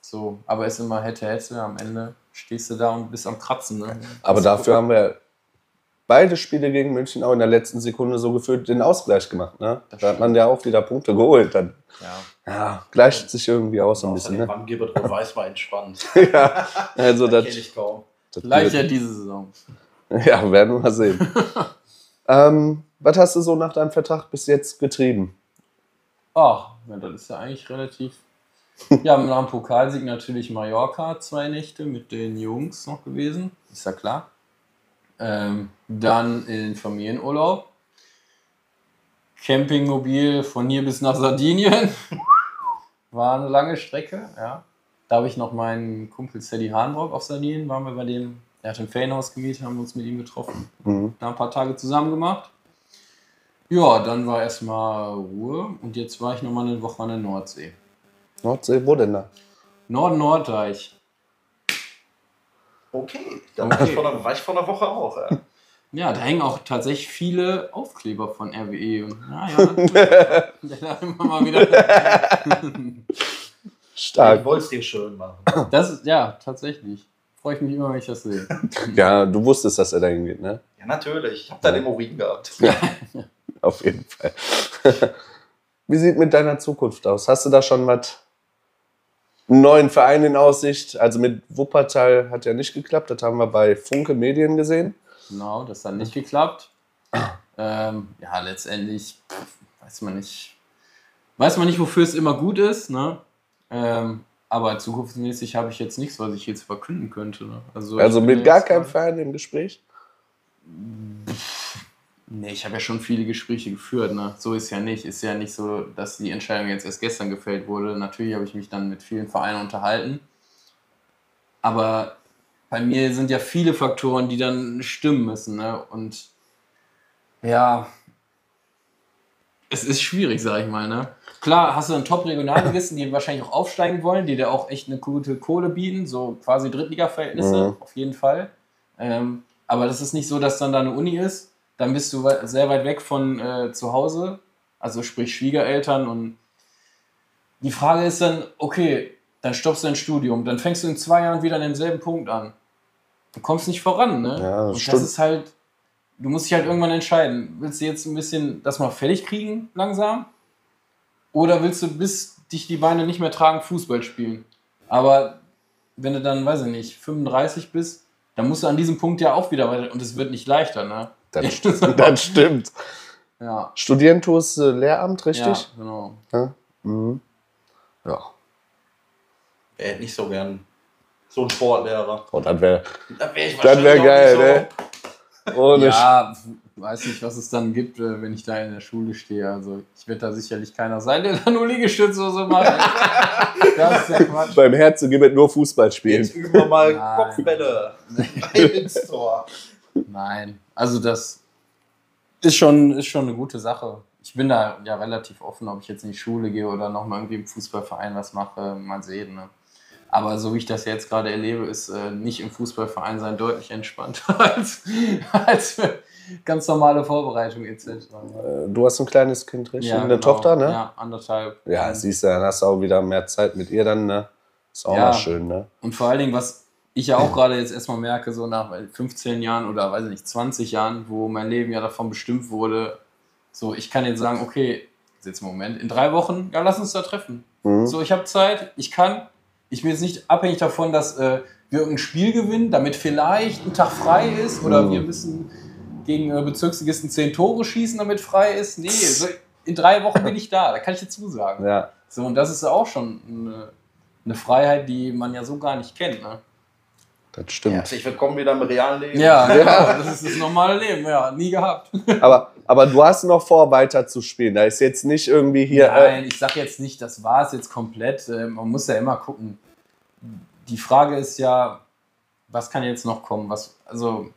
So, aber es ist immer hätte, hätte, am Ende stehst du da und bist am Kratzen. Ne? Aber dafür haben wir beide Spiele gegen München auch in der letzten Sekunde so gefühlt den Ausgleich gemacht. Ne? Das Da hat man ja auch wieder Punkte geholt. Dann Ja. ja, gleicht sich irgendwie aus ein bisschen. Ne? Drauf weiß war entspannt. ja, also Das das, ich kaum. das Vielleicht ja diese Saison. Ja, werden wir mal sehen. ähm, was hast du so nach deinem Vertrag bis jetzt getrieben? Ach, ja, das ist ja eigentlich relativ. Ja, nach dem Pokalsieg natürlich Mallorca zwei Nächte mit den Jungs noch gewesen, ist ja klar. Ähm, dann in Familienurlaub. Campingmobil von hier bis nach Sardinien. War eine lange Strecke, ja. Da habe ich noch meinen Kumpel Sadie Hahnbrock auf Sardinien, waren wir bei dem, er hat ein Ferienhaus gemietet, haben uns mit ihm getroffen. Mhm. Da ein paar Tage zusammen gemacht. Ja, dann war erstmal Ruhe und jetzt war ich nochmal eine Woche an der Nordsee. Nordsee, wo denn da? Norden-Norddeich. Okay, da Okay. War, ich vor einer, war ich vor einer Woche auch. Ja. Ja, da hängen auch tatsächlich viele Aufkleber von RWE. Und, ja, ja, da immer mal wieder. Stark. Ich wollte es dir schön machen. Das ist, ja, tatsächlich. Freue ich mich immer, wenn ich das sehe. Ja, du wusstest, dass er da hingeht, ne? Ja, natürlich. Ich habe da den Urin gehabt. Auf jeden Fall. Wie sieht mit deiner Zukunft aus? Hast du da schon was einen neuen Verein in Aussicht? Also mit Wuppertal hat ja nicht geklappt, das haben wir bei Funke Medien gesehen. Genau, das hat nicht geklappt. Ähm, ja, letztendlich pff, weiß man nicht. Weiß man nicht, wofür es immer gut ist, ne? Ähm, aber zukunftsmäßig habe ich jetzt nichts, was ich jetzt verkünden könnte. Ne? Also, Also mit gar keinem Verein im Gespräch? Nee, ich habe ja schon viele Gespräche geführt. Ne? So ist ja nicht. Ist ja nicht so, dass die Entscheidung jetzt erst gestern gefällt wurde. Natürlich habe ich mich dann mit vielen Vereinen unterhalten. Aber bei mir sind ja viele Faktoren, die dann stimmen müssen. Ne? Und ja, es ist schwierig, sag ich mal. Ne? Klar, hast du dann Top-Regionalligisten, die wahrscheinlich auch aufsteigen wollen, die dir auch echt eine gute Kohle bieten, so quasi Drittliga-Verhältnisse, Mhm. auf jeden Fall. Ähm, aber das ist nicht so, dass dann da eine Uni ist. Dann bist du sehr weit weg von äh, zu Hause, also sprich Schwiegereltern. Und die Frage ist dann, okay, dann stoppst du dein Studium, dann fängst du in zwei Jahren wieder an demselben Punkt an. Du kommst nicht voran, ne? Ja, Und stimmt. das ist halt, du musst dich halt irgendwann entscheiden. Willst du jetzt ein bisschen das mal fertig kriegen, langsam? Oder willst du, bis dich die Beine nicht mehr tragen, Fußball spielen? Aber wenn du dann, weiß ich nicht, 35 bist, dann musst du an diesem Punkt ja auch wieder weiter. Und es wird nicht leichter, ne? Das, stimmt. das stimmt. Ja. Studieren tust du Lehramt, richtig? Ja, genau. Ja. Mhm. ja. Er hätte nicht so gern so einen Sportlehrer. Oh, das wäre Das wäre das wär geil, ne? Ohne Ja, weiß nicht, was es dann gibt, äh, wenn ich da in der Schule stehe. Also ich werde da sicherlich keiner sein, der da nur Liegestütze oder so macht. das ist ja Quatsch. Beim Herzen gibt es nur Fußball spielen. Jetzt üben wir mal Nein. Kopfbälle ins Tor. Nein, also das ist schon, ist schon eine gute Sache. Ich bin da ja relativ offen, ob ich jetzt in die Schule gehe oder nochmal irgendwie im Fußballverein was mache, mal sehen. Ne? Aber so wie ich das jetzt gerade erlebe, ist äh, nicht im Fußballverein sein deutlich entspannter als, als für ganz normale Vorbereitung etc. Äh, Du hast ein kleines Kind, richtig? Ja, Eine genau. Tochter, ne? Ja, anderthalb. Ja, siehst du, dann hast du auch wieder mehr Zeit mit ihr dann, ne? Ist auch Ja. mal schön, ne? Und vor allen Dingen, was ich ja auch gerade jetzt erstmal merke, so nach 15 Jahren oder weiß ich nicht, 20 Jahren, wo mein Leben ja davon bestimmt wurde, so ich kann jetzt sagen, okay, jetzt Moment, in drei Wochen, ja, lass uns da treffen. Mhm. So, ich habe Zeit, ich kann. Ich bin jetzt nicht abhängig davon, dass äh, wir irgendein Spiel gewinnen, damit vielleicht ein Tag frei ist oder Mhm. wir müssen gegen äh, Bezirksligisten 10 Tore schießen, damit frei ist. Nee, so, in drei Wochen bin ich da, da kann ich dir zusagen. Ja. So, und das ist auch schon eine, eine Freiheit, die man ja so gar nicht kennt. Ne? Das stimmt. Herzlich willkommen wieder im realen Leben. Ja, genau, das ist das normale Leben, ja, nie gehabt. Aber, aber du hast noch vor, weiter zu spielen. Da ist jetzt nicht irgendwie hier. Äh, Nein, ich sag jetzt nicht, das war es jetzt komplett. Äh, Man muss ja immer gucken. Die Frage ist ja, was kann jetzt noch kommen? Was, also,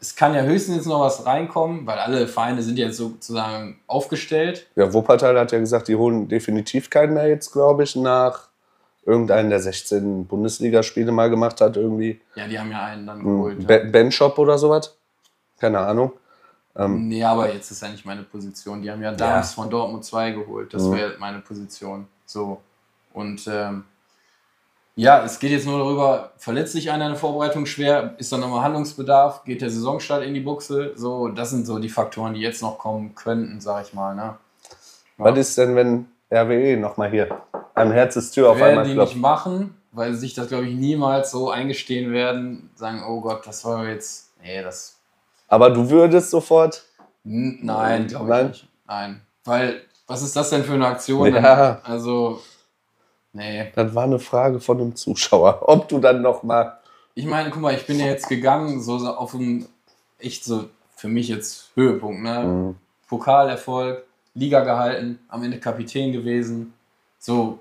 es kann ja höchstens jetzt noch was reinkommen, weil alle Vereine sind jetzt sozusagen aufgestellt. ja, Wuppertal hat ja gesagt, die holen definitiv keinen mehr jetzt, glaube ich, nach irgendeinen der 16 Bundesligaspiele mal gemacht hat, irgendwie. Ja, die haben ja einen dann Hm, geholt. Be- Ben Shop oder sowas. Keine Ahnung. Ähm, Nee, aber jetzt ist ja nicht meine Position. Die haben ja Dams von Dortmund 2 geholt. Das Mhm. wäre meine Position. So. Und ähm, ja, es geht jetzt nur darüber, verletzt sich einer in der Vorbereitung schwer, ist dann nochmal Handlungsbedarf, geht der Saisonstart in die Buchse. So, das sind so die Faktoren, die jetzt noch kommen könnten, sag ich mal. Ne? Was ist denn, wenn RWE nochmal hier an Herzestür auf werden einmal die klopft? nicht machen, weil sie sich das, glaube ich, niemals so eingestehen werden, sagen, oh Gott, das war jetzt, nee, das Aber du würdest sofort. N- Nein, glaube ich nicht. Nein. Weil, was ist das denn für eine Aktion? Ja. Also, nee. Das war eine Frage von einem Zuschauer, ob du dann nochmal. Ich meine, guck mal, ich bin ja jetzt gegangen, so, so auf einen echt so für mich jetzt Höhepunkt, ne? Mhm. Pokalerfolg, Liga gehalten, am Ende Kapitän gewesen. So,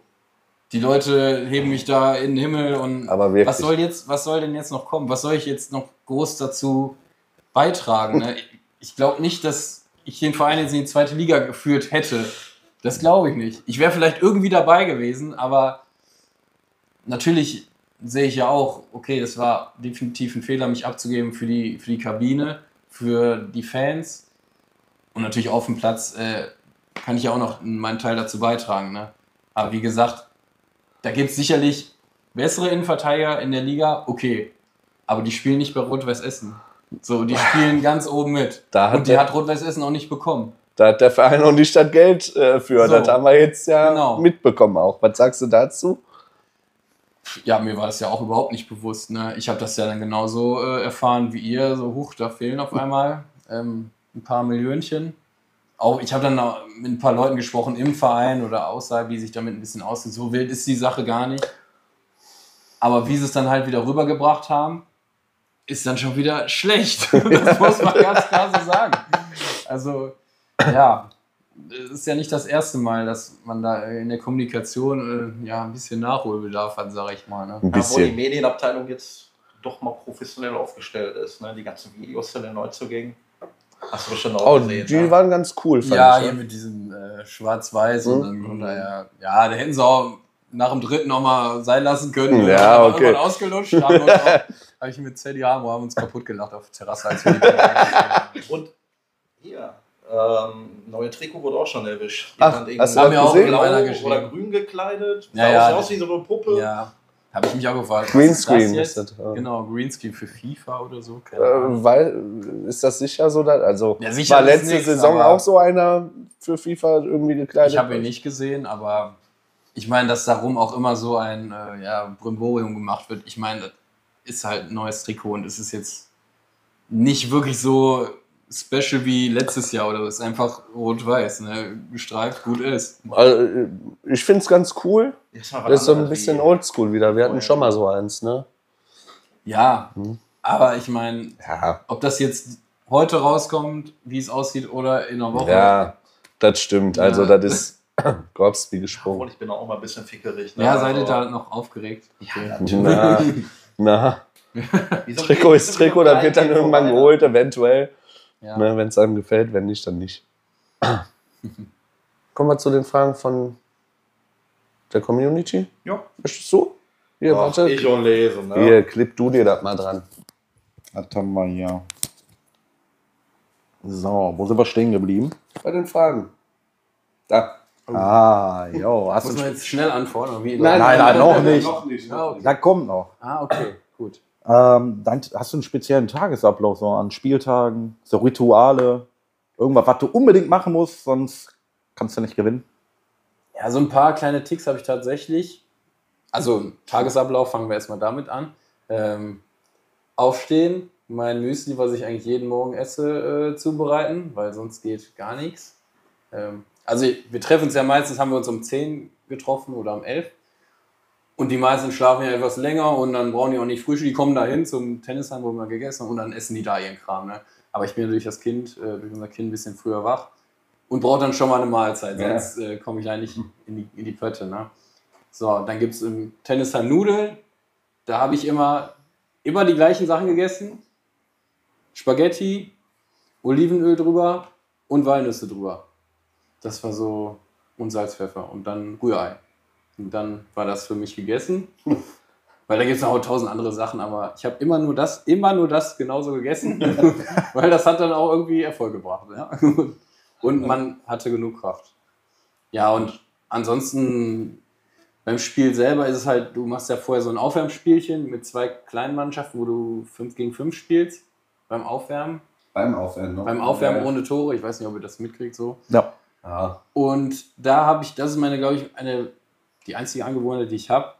die Leute heben mich da in den Himmel und was soll jetzt, was soll denn jetzt noch kommen? Was soll ich jetzt noch groß dazu beitragen? Ne? Ich- Ich glaube nicht, dass ich den Verein jetzt in die zweite Liga geführt hätte. Das glaube ich nicht. Ich wäre vielleicht irgendwie dabei gewesen, aber natürlich sehe ich ja auch, okay, das war definitiv ein Fehler, mich abzugeben für die, für die Kabine, für die Fans und natürlich auf dem Platz äh, kann ich ja auch noch meinen Teil dazu beitragen. Ne? Aber wie gesagt, da gibt es sicherlich bessere Innenverteidiger in der Liga, okay. Aber die spielen nicht bei Rot-Weiß Essen. So, die spielen ganz oben mit. Da hat Und die der- hat Rot-Weiß Essen auch nicht bekommen. Da hat der Verein auch nicht das Geld äh, für. So. Das haben wir jetzt ja Genau. mitbekommen auch. Was sagst du dazu? Ja, mir war das ja auch überhaupt nicht bewusst. Ne? Ich habe das ja dann genauso äh, erfahren wie ihr. So, huch, da fehlen auf einmal ähm, ein paar Millionchen. Auch ich habe dann auch mit ein paar Leuten gesprochen im Verein oder außerhalb, die sich damit ein bisschen auskennen. So wild ist die Sache gar nicht. Aber wie sie es dann halt wieder rübergebracht haben, ist dann schon wieder schlecht. Das muss man ganz klar so sagen. Also, ja, es ist ja nicht das erste Mal, dass man da in der Kommunikation äh, ja ein bisschen Nachholbedarf hat, sage ich mal. Ne? Ein Ja, wo die bisschen. Medienabteilung jetzt doch mal professionell aufgestellt ist. Ne? Die ganzen Videos zu den Neuzugängen. Hast du bestimmt auch Oh, gesehen. die ne? waren ganz cool, fand Ja, ich. hier ne? mit diesem äh, Schwarz-Weiß und Mhm. dann von daher, ja, da hätten sie auch nach dem dritten nochmal sein lassen können. Ja, Wir haben okay. irgendwann ausgelutscht, haben uns auch, habe ich mit Zeddy Hamo, haben uns kaputt gelacht auf der Terrasse. Als Und hier, ähm, neue Trikot wurde auch schon erwischt. Ach, hast du Haben das wir auch gesehen? einer blau geschrieben. oder grün gekleidet. Ja, Sah ja, aus wie so eine Puppe. ja, habe ich mich auch gefragt. Greenscreen ist das ist das, ja. Genau, Greenscreen für FIFA oder so. Äh, weil, ist das sicher so? Dass, also, Ja, sicher war letzte nix, Saison auch so einer für FIFA irgendwie gekleidet? Ich habe ihn nicht gesehen, aber ich meine, dass darum auch immer so ein äh, ja, Brimborium gemacht wird. Ich meine, das ist halt ein neues Trikot und es ist jetzt nicht wirklich so special wie letztes Jahr oder ist einfach rot-weiß, ne? gestreift, gut ist. Also, ich finde es ganz cool. Das, Das ist so ein bisschen oldschool wieder. Wir hatten schon mal so eins, ne? Ja, Hm. aber ich meine, Ja. ob das jetzt heute rauskommt, wie es aussieht, oder in einer Woche. Ja, das stimmt. Also, Ja. das ist Gorbs wie gesprungen. ich bin auch mal ein bisschen fickerig. Ne? Ja, seid ihr Also, da noch aufgeregt? Okay. Na, na, wieso Trikot ist Trikot, das wird dann irgendwann geholt, eventuell. Ja. Ne, Wenn es einem gefällt, wenn nicht, dann nicht. Kommen wir zu den Fragen von der Community. Ja. Möchtest du? Hier, Ach, warte. ich und lesen. Ne? Hier, klipp du dir das mal dran. Was haben wir hier? So, wo sind wir stehen geblieben? Bei den Fragen. Da. Ah, jo. Hast Muss du man jetzt schnell antworten? oder Wie Nein, nein, noch nicht. Noch nicht. Ah, okay. da kommt noch. Ah, okay, gut. Ähm, hast du einen speziellen Tagesablauf, so an Spieltagen, so Rituale, irgendwas, was du unbedingt machen musst, sonst kannst du nicht gewinnen. Ja, so ein paar kleine Ticks habe ich tatsächlich. Also Tagesablauf, fangen wir erstmal damit an. Ähm, aufstehen, mein Müsli, was ich eigentlich jeden Morgen esse, äh, zubereiten, weil sonst geht gar nichts. Ähm, also wir treffen uns ja meistens, haben wir uns um 10 getroffen oder um 11. Und die meisten schlafen ja etwas länger und dann brauchen die auch nicht Frühstück. Die kommen da hin zum Tennisheim, wo wir gegessen haben und dann essen die da ihren Kram. Ne? Aber ich bin durch das Kind, äh, durch unser Kind ein bisschen früher wach und brauche dann schon mal eine Mahlzeit, Ja. sonst äh, komme ich eigentlich in die, in die Pötte. Ne? So, dann gibt es im Tennisheim Nudeln. Da habe ich immer, immer die gleichen Sachen gegessen. Spaghetti, Olivenöl drüber und Walnüsse drüber. Das war so und Salzpfeffer und dann Rührei. Und dann war das für mich gegessen. Weil da gibt es noch tausend andere Sachen, aber ich habe immer nur das, immer nur das genauso gegessen, weil das hat dann auch irgendwie Erfolg gebracht. Ja? Und man hatte genug Kraft. Ja, und ansonsten beim Spiel selber ist es halt, du machst ja vorher so ein Aufwärmspielchen mit zwei kleinen Mannschaften, wo du 5 gegen 5 spielst beim Aufwärmen. Beim Aufwärmen noch. Beim Aufwärmen ohne Tore, ich weiß nicht, ob ihr das mitkriegt so. Ja. Ja. Und da habe ich, das ist meine, glaube ich, eine, die einzige Angewohnheit, die ich habe.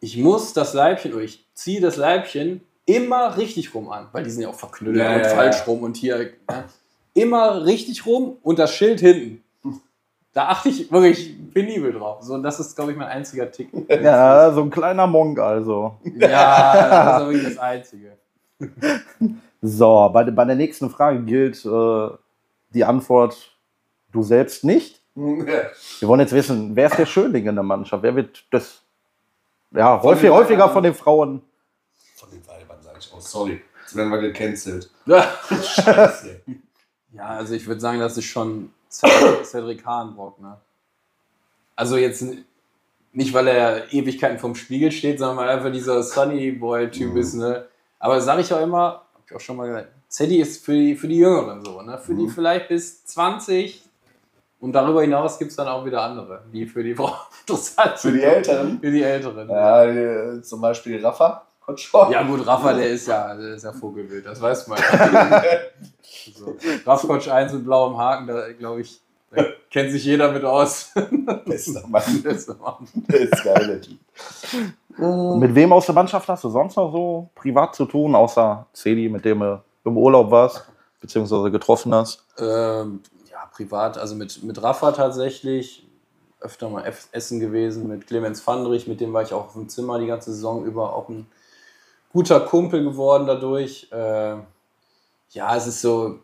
Ich muss das Leibchen, oder ich ziehe das Leibchen immer richtig rum an, weil die sind ja auch verknüllt Ja, und ja, falsch ja. rum und hier. Ja, immer richtig rum und das Schild hinten. Da achte ich wirklich penibel drauf. So, das ist, glaube ich, mein einziger Tick. Ja, so ein kleiner Monk also. Ja, das ist wirklich das Einzige. So, bei, bei der nächsten Frage gilt äh, die Antwort, du selbst nicht. Wir wollen jetzt wissen, wer ist der Schönling in der Mannschaft? Wer wird das ja, häufig, den häufiger Weibern. von den Frauen? Von den Weibern sage ich auch. Sorry. Jetzt werden wir gecancelt. Ja, Scheiße. also ich würde sagen, das ist schon Cedric Hahnbrock. Ne? Also jetzt nicht, weil er Ewigkeiten vom Spiegel steht, sondern weil er einfach dieser Sunny Boy-Typ Mhm. ist. Ne? Aber sage ich auch immer, habe ich auch schon mal gesagt, Zeddy ist für die, für die Jüngeren so. Ne? Für die Mhm. vielleicht bis 20. Und darüber hinaus gibt es dann auch wieder andere, die für die Frau interessant Für die sind. Älteren? Für die Älteren. Ja, äh, zum Beispiel Rafa. Kotschor. Ja gut, Rafa, der ist ja, der ist ja Vogelwild, das weiß man. so. Raffcoach 1 mit blauem Haken, da glaube ich, da kennt sich jeder mit aus. Bester Mann. Das ist der Mann. Der ist geil, der Typ. Mit wem aus der Mannschaft hast du sonst noch so privat zu tun, außer Cedi, mit dem du im Urlaub warst, beziehungsweise getroffen hast? ähm, ja, privat, also mit, mit Rafa tatsächlich, öfter mal essen gewesen, mit Clemens Fandrich, mit dem war ich auch dem Zimmer die ganze Saison über, auch ein guter Kumpel geworden dadurch. Äh, ja, es ist so,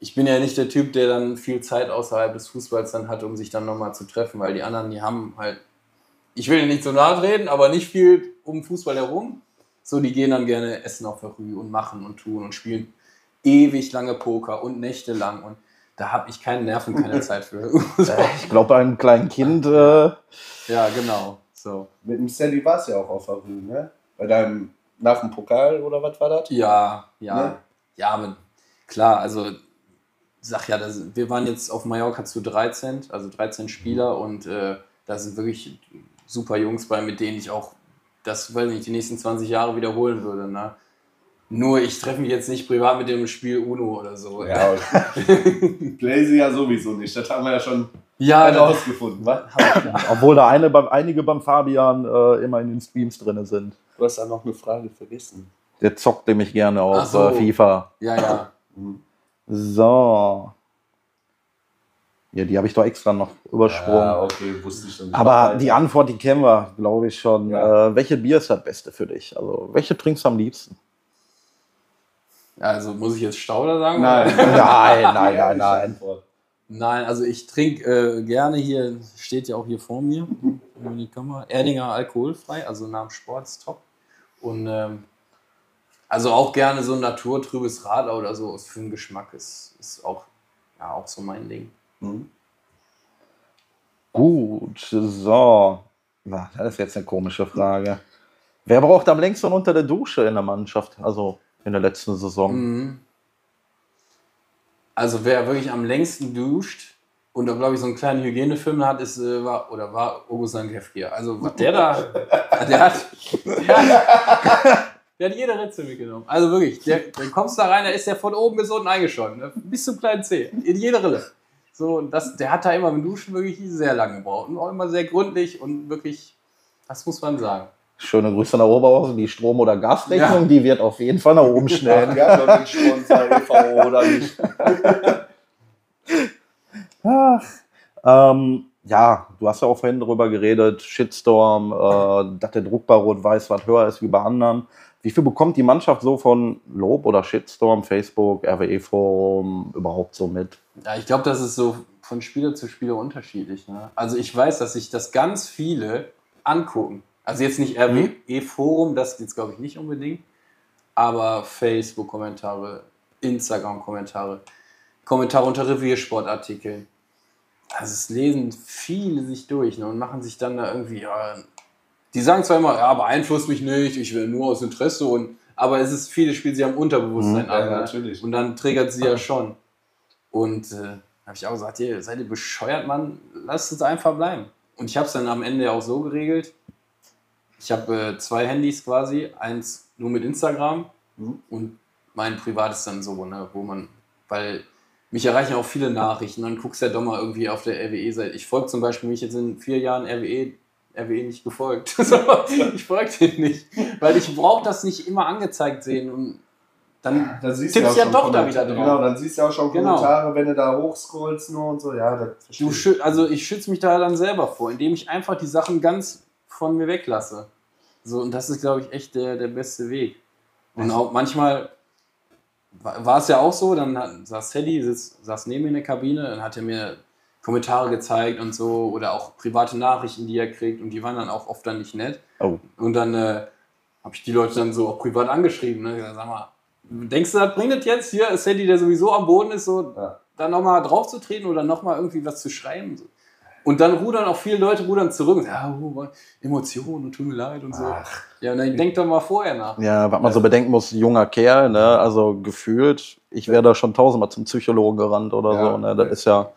ich bin ja nicht der Typ, der dann viel Zeit außerhalb des Fußballs dann hat, um sich dann nochmal zu treffen, weil die anderen, die haben halt, ich will nicht so nahe reden, aber nicht viel um Fußball herum. So, die gehen dann gerne essen auf der Rue und machen und tun und spielen ewig lange Poker und nächtelang und da habe ich keine Nerven, keine Zeit für. Ich glaube, einem kleinen Kind, äh, ja, genau. So. Mit dem Sandy war es ja auch auf der Rügen, ne? Bei deinem, nach dem Pokal oder was war das? Ja, ja, Ne? ja, aber klar, also sag ja, das, wir waren jetzt auf Mallorca zu 13, also 13 Spieler und äh, da sind wirklich super Jungs bei, mit denen ich auch das, weiß nicht, die nächsten 20 Jahre wiederholen würde. Ne? Nur ich treffe mich jetzt nicht privat mit dem Spiel Uno oder so. Ja, Blazy ja sowieso nicht. Das haben wir ja schon ja herausgefunden, obwohl da eine einige beim Fabian äh, immer in den Streams drin sind. Du hast da noch eine Frage vergessen. Der zockt nämlich gerne auf so. äh, FIFA. ja, ja. So. Ja, die habe ich doch extra noch übersprungen. Ja, okay, wusste ich schon. Aber die Antwort, die kennen wir, glaube ich schon. Ja. Äh, welche Bier ist das Beste für dich? Also, welche trinkst du am liebsten? Also muss ich jetzt Stauder sagen? Nein. Nein, nein, nein, nein. Nein, also ich trinke äh, gerne hier, steht ja auch hier vor mir, in die Kamera, Erdinger alkoholfrei, also nach dem Sport ist top. Und ähm, also auch gerne so ein naturtrübes Radler oder so für den Geschmack ist, ist auch, ja, auch so mein Ding. Mhm. Gut, so. Na, das ist jetzt eine komische Frage. Wer braucht am längsten unter der Dusche in der Mannschaft? Also in der letzten Saison. Mhm. Also wer wirklich am längsten duscht und da glaube ich so einen kleinen Hygienefilm hat, ist, äh, war, oder war August Kefir. Also was der da, der hat, der hat, der hat jede Ritze mitgenommen. Also wirklich, der, der kommst da rein, da ist der von oben bis unten eingeschäumt, ne? bis zum kleinen Zeh, in jede Rille. So, und das, der hat da immer mit Duschen wirklich sehr lange gebraucht und auch immer sehr gründlich und wirklich, das muss man sagen. Schöne Grüße nach Oberhausen. Die Strom- oder Gasrechnung, Ja. die wird auf jeden Fall nach oben schnell. Wir haben doch den Sponsor EV oder nicht. Ach, ähm, ja, du hast ja auch vorhin darüber geredet, Shitstorm, äh, dass der Druck bei Rot-Weiß was höher ist wie bei anderen. Wie viel bekommt die Mannschaft so von Lob oder Shitstorm, Facebook, RWE-Forum überhaupt so mit? Ja, ich glaube, das ist so von Spieler zu Spieler unterschiedlich. Ne? Also ich weiß, dass sich das ganz viele angucken. Also jetzt nicht RWE-Forum, das jetzt glaube ich nicht unbedingt, aber Facebook-Kommentare, Instagram-Kommentare, Kommentare unter Reviersportartikeln. Also es lesen viele sich durch ne, und machen sich dann da irgendwie, ja, die sagen zwar immer, ja, beeinflusst mich nicht, ich will nur aus Interesse und aber es ist viele Spiele, sie haben Unterbewusstsein Mhm, an, ja, ne? natürlich. Und dann triggert sie ja schon. Und äh, habe ich auch gesagt, ihr seid ihr bescheuert, Mann, lasst es einfach bleiben. Und ich habe es dann am Ende auch so geregelt. Ich habe äh, zwei Handys quasi, eins nur mit Instagram Mhm. und mein privates dann so, ne, wo man, weil mich erreichen auch viele Nachrichten, dann guckst du ja doch mal irgendwie auf der RWE-Seite. Ich folge zum Beispiel mich jetzt in vier Jahren RWE, RWE nicht gefolgt. ich folge den nicht, weil ich brauche das nicht immer angezeigt sehen und dann Da siehst Tippst du ja schon doch da wieder drauf. Genau, dann siehst du auch schon Genau. Kommentare, wenn du da hochscrollst nur und so. Ja, das verstehe ich. also ich schütze mich da dann selber vor, indem ich einfach die Sachen ganz von mir weglasse. So, und das ist, glaube ich, echt der, der beste Weg. Und auch manchmal wa- war es ja auch so, dann hat, saß Teddy, sitz, saß neben mir in der Kabine, dann hat er mir Kommentare gezeigt und so oder auch private Nachrichten, die er kriegt und die waren dann auch oft dann nicht nett. Oh. Und dann äh, habe ich die Leute dann so auch privat angeschrieben. Ne? Sag mal, denkst du, das bringt es jetzt hier, Teddy, der sowieso am Boden ist, so Ja. da nochmal drauf zu treten oder nochmal irgendwie was zu schreiben? So. Und dann rudern auch viele Leute rudern zurück und sagen, ja, oh, Emotionen und tut mir leid und so. Ach, Ja, und dann denk doch mal vorher nach. Ja, was man so bedenken muss, junger Kerl, ne? also gefühlt, ich wäre da schon tausendmal zum Psychologen gerannt oder Ja. so. Ne? Das ist ja,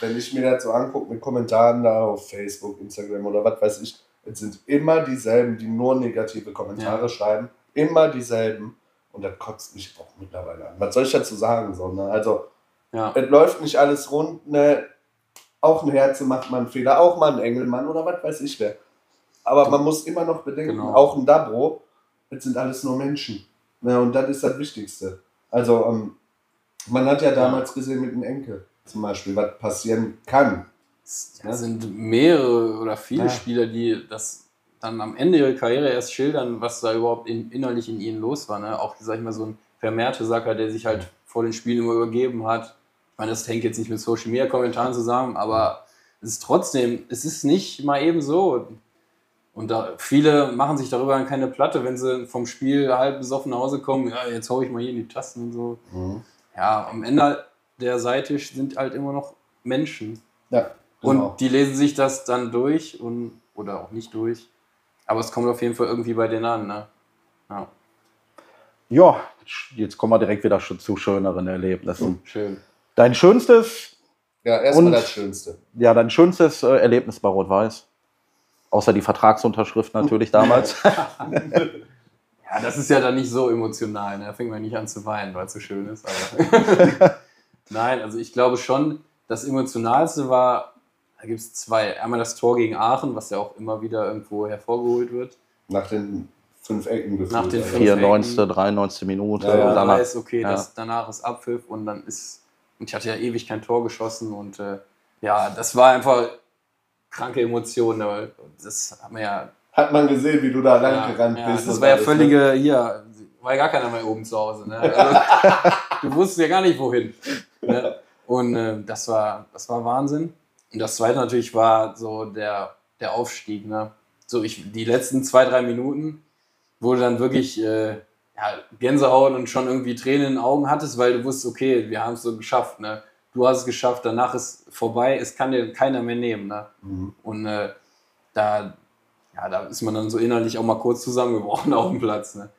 wenn ich mir das so angucke mit Kommentaren da auf Facebook, Instagram oder was weiß ich, es sind immer dieselben, die nur negative Kommentare Ja. schreiben. Immer dieselben. Und das kotzt mich auch mittlerweile an. Was soll ich dazu sagen? So, ne? Also, Ja. es läuft nicht alles rund. Ne? Auch ein Herze macht man einen Fehler, auch mal ein Engelmann oder was weiß ich wer. Aber man muss immer noch bedenken, Genau. auch ein Dabro, es sind alles nur Menschen. Ne? Und das ist das Wichtigste. Also, ähm, man hat ja damals gesehen mit dem Enkel zum Beispiel, was passieren kann. Es sind mehrere oder viele Ja. Spieler, die das dann am Ende ihrer Karriere erst schildern, was da überhaupt in, innerlich in ihnen los war. Ne? Auch, sag ich mal, so ein Vermehrte-Sacker, der sich halt vor den Spielen immer übergeben hat. Ich meine, das hängt jetzt nicht mit Social Media Kommentaren zusammen, aber es ist trotzdem, es ist nicht mal eben so. Und da, viele machen sich darüber keine Platte, wenn sie vom Spiel halb besoffen nach Hause kommen. Ja, jetzt hau ich mal hier in die Tasten und so. Ja, am Ende der Seite sind halt immer noch Menschen. Ja, genau. Und die lesen sich das dann durch und oder auch nicht durch. Aber es kommt auf jeden Fall irgendwie bei denen an. Ne? Ja, ja, jetzt kommen wir direkt wieder zu schöneren Erlebnissen. schön. Dein schönstes, Ja, erstmal das Schönste. ja, dein schönstes äh, Erlebnis bei Rot-Weiß? Außer die Vertragsunterschrift natürlich damals. Ja, das ist ja dann nicht so emotional. Ne? Da fängt man nicht an zu weinen, weil es so schön ist. Aber Nein, also ich glaube schon, das Emotionalste war, da gibt es zwei. Einmal das Tor gegen Aachen, was ja auch immer wieder irgendwo hervorgeholt wird. Nach den fünf Ecken gefühlt. Nach den also. fünf 94., 93. Minute. Ja, ja. Danach, weiß, okay, ja. das, danach ist Abpfiff und dann ist. Und ich hatte ja ewig kein Tor geschossen und äh, ja, das war einfach kranke Emotionen. aber Das hat man ja. Hat man gesehen, wie du da lang ja, gerannt ja, bist. das war ja alles, ne? völlige. Hier, war ja gar keiner mehr oben zu Hause. Ne? Also, du wusstest ja gar nicht, wohin. Ne? Und äh, das, war, das war Wahnsinn. Und das zweite natürlich war so der, der Aufstieg. Ne? So, ich, die letzten zwei, drei Minuten, du dann wirklich äh, ja, Gänsehaut und schon irgendwie Tränen in den Augen hattest, weil du wusstest, okay, wir haben es so geschafft. Ne? Du hast es geschafft, danach ist vorbei, es kann dir keiner mehr nehmen. Ne? Mhm. Und äh, da, ja, da ist man dann so innerlich auch mal kurz zusammengebrochen auf dem Platz. Ne?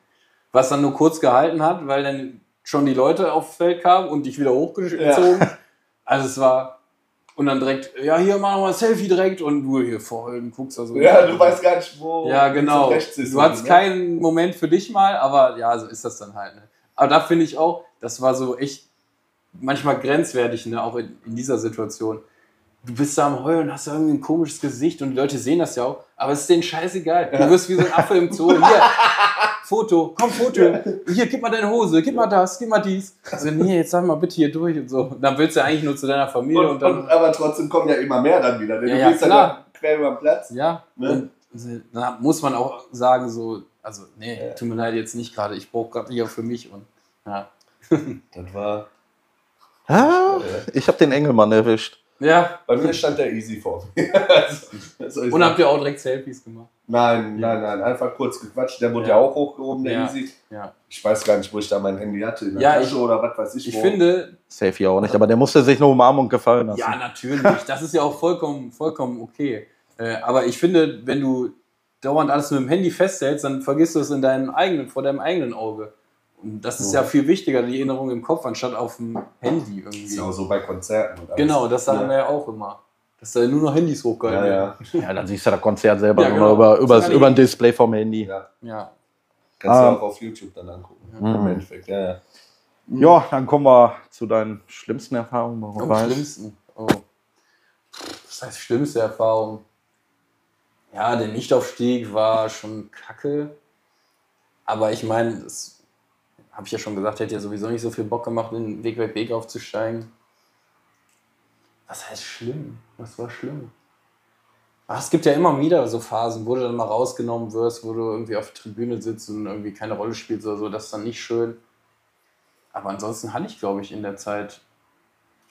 Was dann nur kurz gehalten hat, weil dann schon die Leute aufs Feld kamen und dich wieder hochgezogen. Also es war, Und dann direkt, ja, hier machen wir ein Selfie direkt und du hier vorhin guckst da so. Ja, du weißt gar nicht, wo Ja, genau. rechts ist. Du hattest ne? keinen Moment für dich mal, aber ja, so ist das dann halt. Ne? Aber da finde ich auch, das war so echt manchmal grenzwertig, ne? auch in, in dieser Situation. Du bist da am Heulen, hast da irgendwie ein komisches Gesicht und die Leute sehen das ja auch, aber es ist denen scheißegal. Du wirst wie so ein Affe im Zoo. Hier, Foto, komm, Foto. Hier, gib mal deine Hose, gib mal das, gib mal dies. Also, nee, jetzt sag mal bitte hier durch und so. Und dann willst du eigentlich nur zu deiner Familie und, Und, dann. und, aber trotzdem kommen ja immer mehr dann wieder. denn Ja, du ja, dann klar. ja quer über den Platz. Ja, Ne? und da muss man auch sagen, so, also, nee, Ja. tut mir leid, jetzt nicht gerade. Ich brauche gerade hier für mich und ja. Das war. Ah, ich habe den Engelmann erwischt. Ja, Bei mir stand der easy vor also, und habt ihr auch direkt Selfies gemacht? Nein, Ja. nein, nein. Einfach kurz gequatscht. Der wurde Ja. ja, auch hochgehoben, der Ja. Easy. Ja. Ich weiß gar nicht, wo ich da mein Handy hatte. In der Ja, Tasche ich- oder was weiß ich. Ich wo. finde, Safe ja auch nicht, aber der musste sich nur umarmen und gefallen lassen. ja, natürlich, das ist ja auch vollkommen, vollkommen okay. Äh, aber ich finde, wenn du dauernd alles mit dem Handy festhältst, dann vergisst du es in deinem eigenen, vor deinem eigenen Auge. Und das ist ja viel wichtiger, die Erinnerung im Kopf, anstatt auf dem Handy Das ist irgendwie. ja auch so bei Konzerten. Und alles. Genau, das sagen ja. wir ja auch immer. Dass da nur noch Handys hochgehalten Ja, werden. ja. Ja, dann siehst du das Konzert selber Ja, nur genau. über, über, über ein Display vom Handy. ja. Ja. Kannst Ah. du auch auf YouTube dann angucken. Mhm. Im Endeffekt, ja, ja. Ja, dann kommen wir zu deinen schlimmsten Erfahrungen. Am Robert. schlimmsten. Oh. Das heißt, schlimmste Erfahrung. Ja, der Nichtaufstieg war schon kacke. Aber ich meine, das habe ich ja schon gesagt, hätte ja sowieso nicht so viel Bock gemacht, in den Weg bei Weg aufzusteigen. Was heißt schlimm? Was war schlimm? Ach, es gibt ja immer wieder so Phasen, wo du dann mal rausgenommen wirst, wo du irgendwie auf der Tribüne sitzt und irgendwie keine Rolle spielst oder so. Das ist dann nicht schön. Aber ansonsten hatte ich, glaube ich, in der Zeit